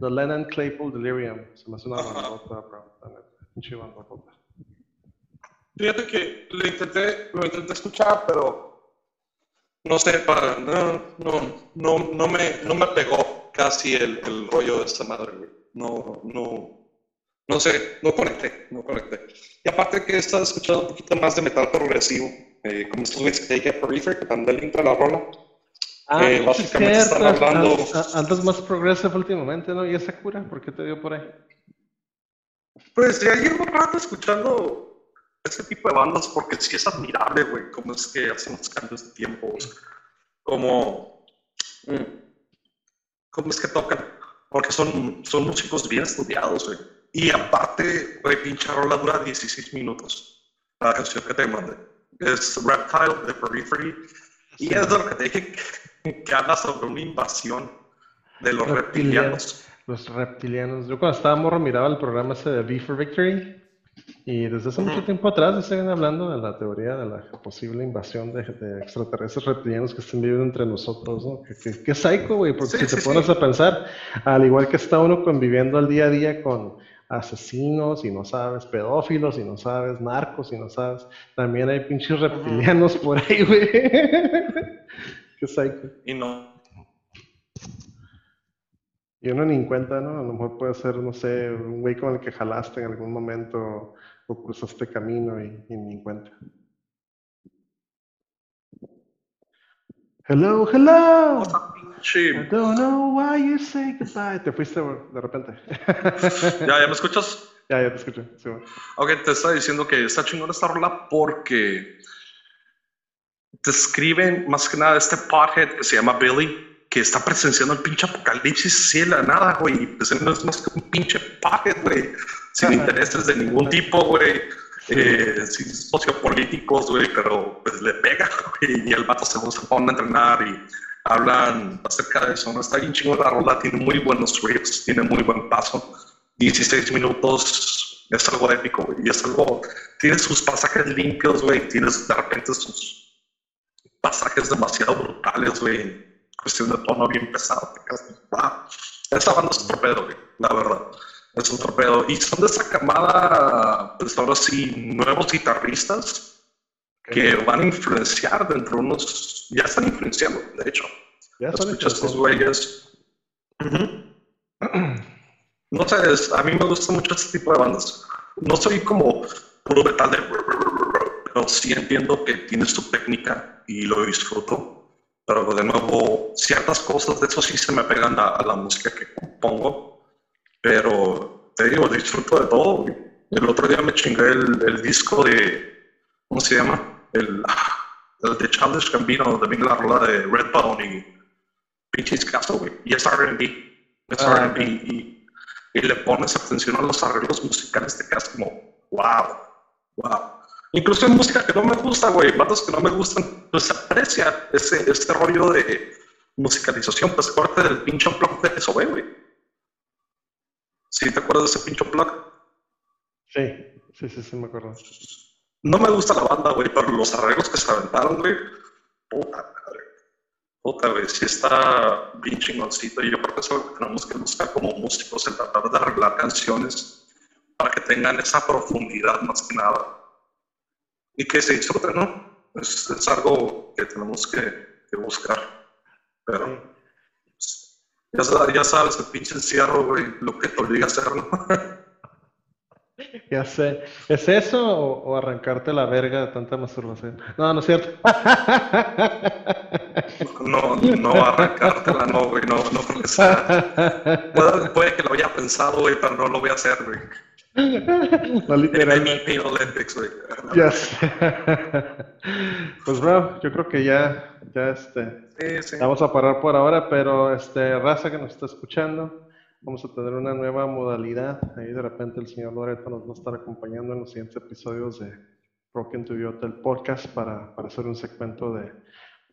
The Lennon Claypool Delirium. Se me hace una bandota, bro. Pinche bandota. Fíjate que lo intenté, lo intenté escuchar, pero no sé, para, no, no, no, no me, no me pegó casi el, el rollo de esta madre, güey. No, no, no sé, no conecté, no conecté. Y aparte que he estado escuchando un poquito más de metal progresivo, eh, como estos güeyes que Take Periphery, que link de la rola. Ah, Eh, sí, básicamente cierto. están hablando- An- an- Andas más progressive últimamente, ¿no? ¿Y esa cura? ¿Por qué te dio por ahí? Pues ya llevo rato escuchando este tipo de bandas porque sí es admirable, güey, cómo es que hacen los cambios de tiempo, como, mm, cómo es que tocan, porque son, son músicos bien estudiados, güey. Y aparte, güey, pinche rola dura 16 minutos, la canción que te mandé. Es Reptile de Periphery, y es de lo que te dije que, habla sobre una invasión de los reptilianos. Los reptilianos. Yo cuando estaba morro miraba el programa ese de V for Victory y desde hace mucho Ujú. tiempo atrás viene hablando de la teoría de la posible invasión de, de extraterrestres reptilianos que estén viviendo entre nosotros, ¿no? Que psycho, güey, porque Sí, si te sí, pones sí. a pensar, al igual que está uno conviviendo al día a día con asesinos y no sabes, pedófilos y no sabes, narcos y no sabes, también hay pinches reptilianos [laughs] por ahí, güey. Qué psycho. Y no, Y uno ni en cuenta, ¿no? A lo mejor puede ser, no sé, un güey con el que jalaste en algún momento o cruzaste camino y, y ni en cuenta. Hello, hello. I don't know why you say goodbye. Te fuiste de repente. [laughs] ¿Ya, ¿Ya me escuchas? ya, ya te escuché. Sí. Ok, te estaba diciendo que está chingón esta rola porque describen más que nada este pothead que se llama Billy, que está presenciando el pinche apocalipsis de la nada, güey. Y Pues no es más que un pinche pothead, güey. Sin intereses de ningún tipo, güey. Eh, sin sociopolíticos, güey, pero pues le pega, [laughs] güey. Y el vato se se pone a entrenar y hablan acerca de eso. ¿no? Está bien chingón la rola, tiene muy buenos riffs, tiene muy buen paso. 16 minutos es algo épico, güey. Y es algo. Tiene sus pasajes limpios, güey. Tienes de repente sus pasajes demasiado brutales, güey. Cuestión de tono bien pesado. "Wow". Esa banda es torpedo, güey, la verdad. Es un torpedo. Y son de esa camada, pues ahora sí, nuevos guitarristas que van a influenciar dentro de unos. Ya están influenciando, de hecho. Ya son Escucha estos güeyes. Ujú. No sé, es- a mí me gusta mucho este tipo de bandas. No soy como puro metal de... Pero sí entiendo que tiene su técnica y lo disfruto. Pero de nuevo, ciertas cosas de eso sí se me pegan a, a la música que compongo. Pero te digo, disfruto de todo. El otro día me chingué el, el disco de... ¿Cómo se llama? El, el de Childish Gambino, también la rola de Redbone y pinches caso, güey. Y es R&B. Es Ah, R&B. Y, y le pones atención a los arreglos musicales, te quedas como, wow, wow. Incluso en música que no me gusta, güey, bandas que no me gustan, pues aprecia ese, este rollo de musicalización. Pues corte del pinche plug de eso, güey. ¿Sí te acuerdas de ese pinche plug? Sí, sí, sí, sí, me acuerdo. No me gusta la banda, güey, pero los arreglos que se aventaron, güey, puta madre. Puta, güey, sí está bien chingoncito. Y yo creo que eso es lo que tenemos que buscar como músicos, el tratar de arreglar canciones para que tengan esa profundidad más que nada. Y que se disfruten, ¿no? Es, es algo que tenemos que, que buscar. Pero pues, ya, ya sabes, el pinche encierro, güey, lo que te obliga a hacer, ¿no? [laughs] Ya sé. ¿Es eso o, o arrancarte la verga de tanta masturbación? No, no es cierto. No, no arrancártela, no, güey, no, no creo que sea. Puede, puede que lo haya pensado, güey, pero no lo voy a hacer, güey. No En literal. mi Pain Olympics, güey. Ya sé. Pues bro, yo creo que ya, ya este, Sí, sí. vamos a parar por ahora, pero este, raza que nos está escuchando, vamos a tener una nueva modalidad. Ahí de repente el señor Loreto nos va a estar acompañando en los siguientes episodios de Broken to the Hotel Podcast para, para hacer un segmento de,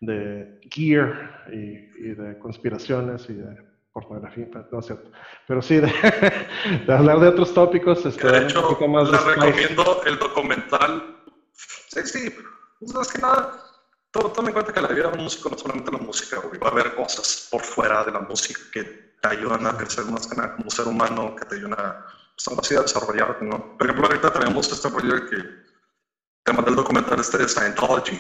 de gear y, y de conspiraciones y de pornografía, no es cierto. Pero sí, de, [laughs] de hablar de otros tópicos, este, de darle un hecho, poquito más les recomiendo el documental. Sí, sí, pues más que nada, to- toma en cuenta que la vida de un músico no solamente la música, güey. Va a haber cosas por fuera de la música que te ayudan a crecer más que nada como ser humano, que te ayudan a, pues, así, a desarrollarte, ¿no? Por ejemplo, ahorita tenemos este de que te mandé el documental este de Scientology,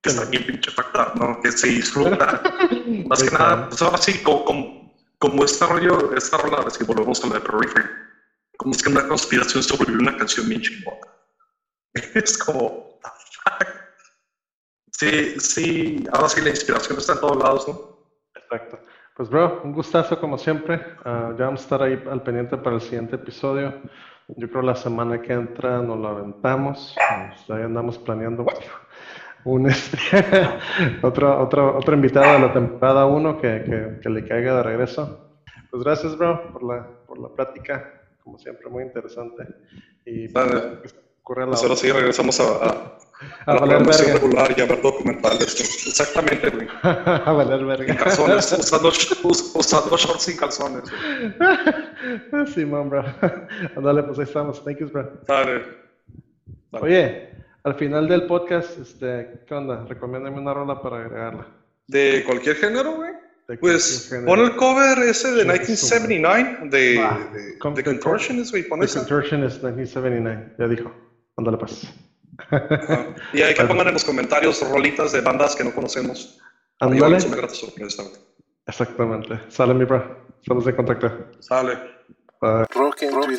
que está bien pinche factar, ¿no? Que se disfruta. [laughs] Más que nada, pues ahora sí, como, como, como este rollo, esta rola, es que volvemos con la de Periphery, como es que una conspiración sobrevive una canción bien chingona. [laughs] Es como? Sí, sí, ahora sí la inspiración está en todos lados, ¿no? Exacto. Pues, bro, un gustazo como siempre. Ah, ya vamos a estar ahí al pendiente para el siguiente episodio. Yo creo la semana que entra nos lo aventamos. Pues, ahí andamos planeando un [laughs] este, otro, otro, otro invitado de la temporada 1 que, que, que le caiga de regreso. Pues gracias, bro, por la, por la plática. Como siempre, muy interesante. Y pues, Vale. que ocurre la Pues ahora sí regresamos a, a, a la valer verga. regular y a ver documentales. Exactamente, güey. [laughs] a valer En verga. calzones, usando, us- usando shorts sin calzones. güey. [laughs] Simón, bro. Ándale, pues ahí estamos. Thank you, bro. Dale. Dale. Oye, al final del podcast, este, ¿qué onda? Recomiéndame una rola para agregarla. ¿De cualquier género, güey? De Pues pon el cover ese de Sí, 1979 de, Va. de, de Contortionist, güey. Pon The ese. Contortion es 1979, ya dijo. Ándale, pues. Ajá. Y hay que pongan en los comentarios rolitas de bandas que no conocemos. Ándale. es una grata sorpresa. güey. Exactamente. Sale, mi bro. Estamos en contacto. Sale. Bye. Broken, Broken,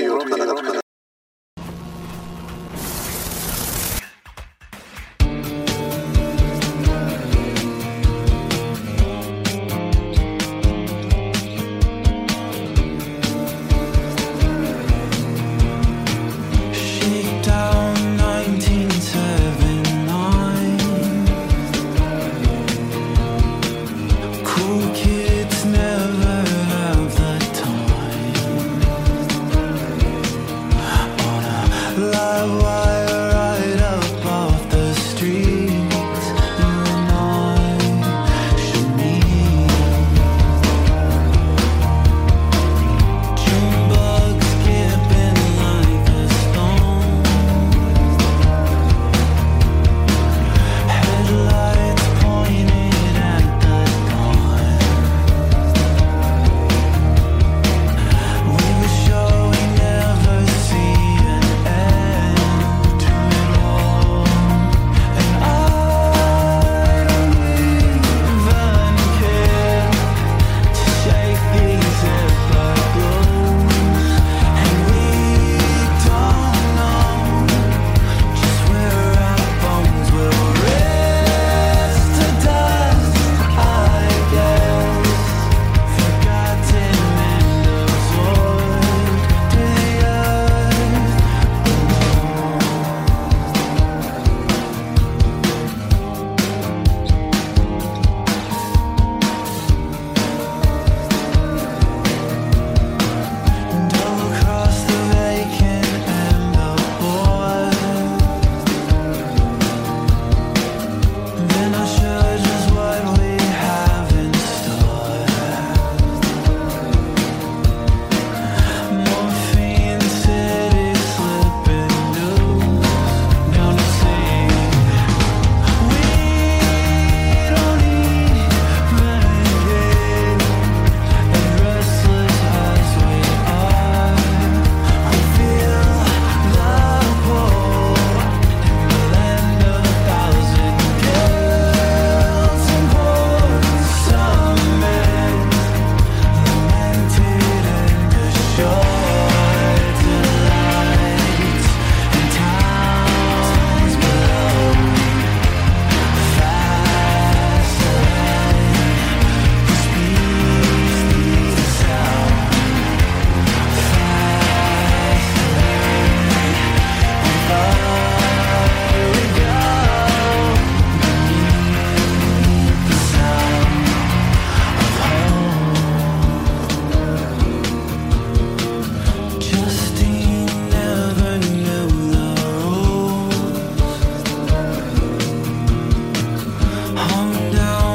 now.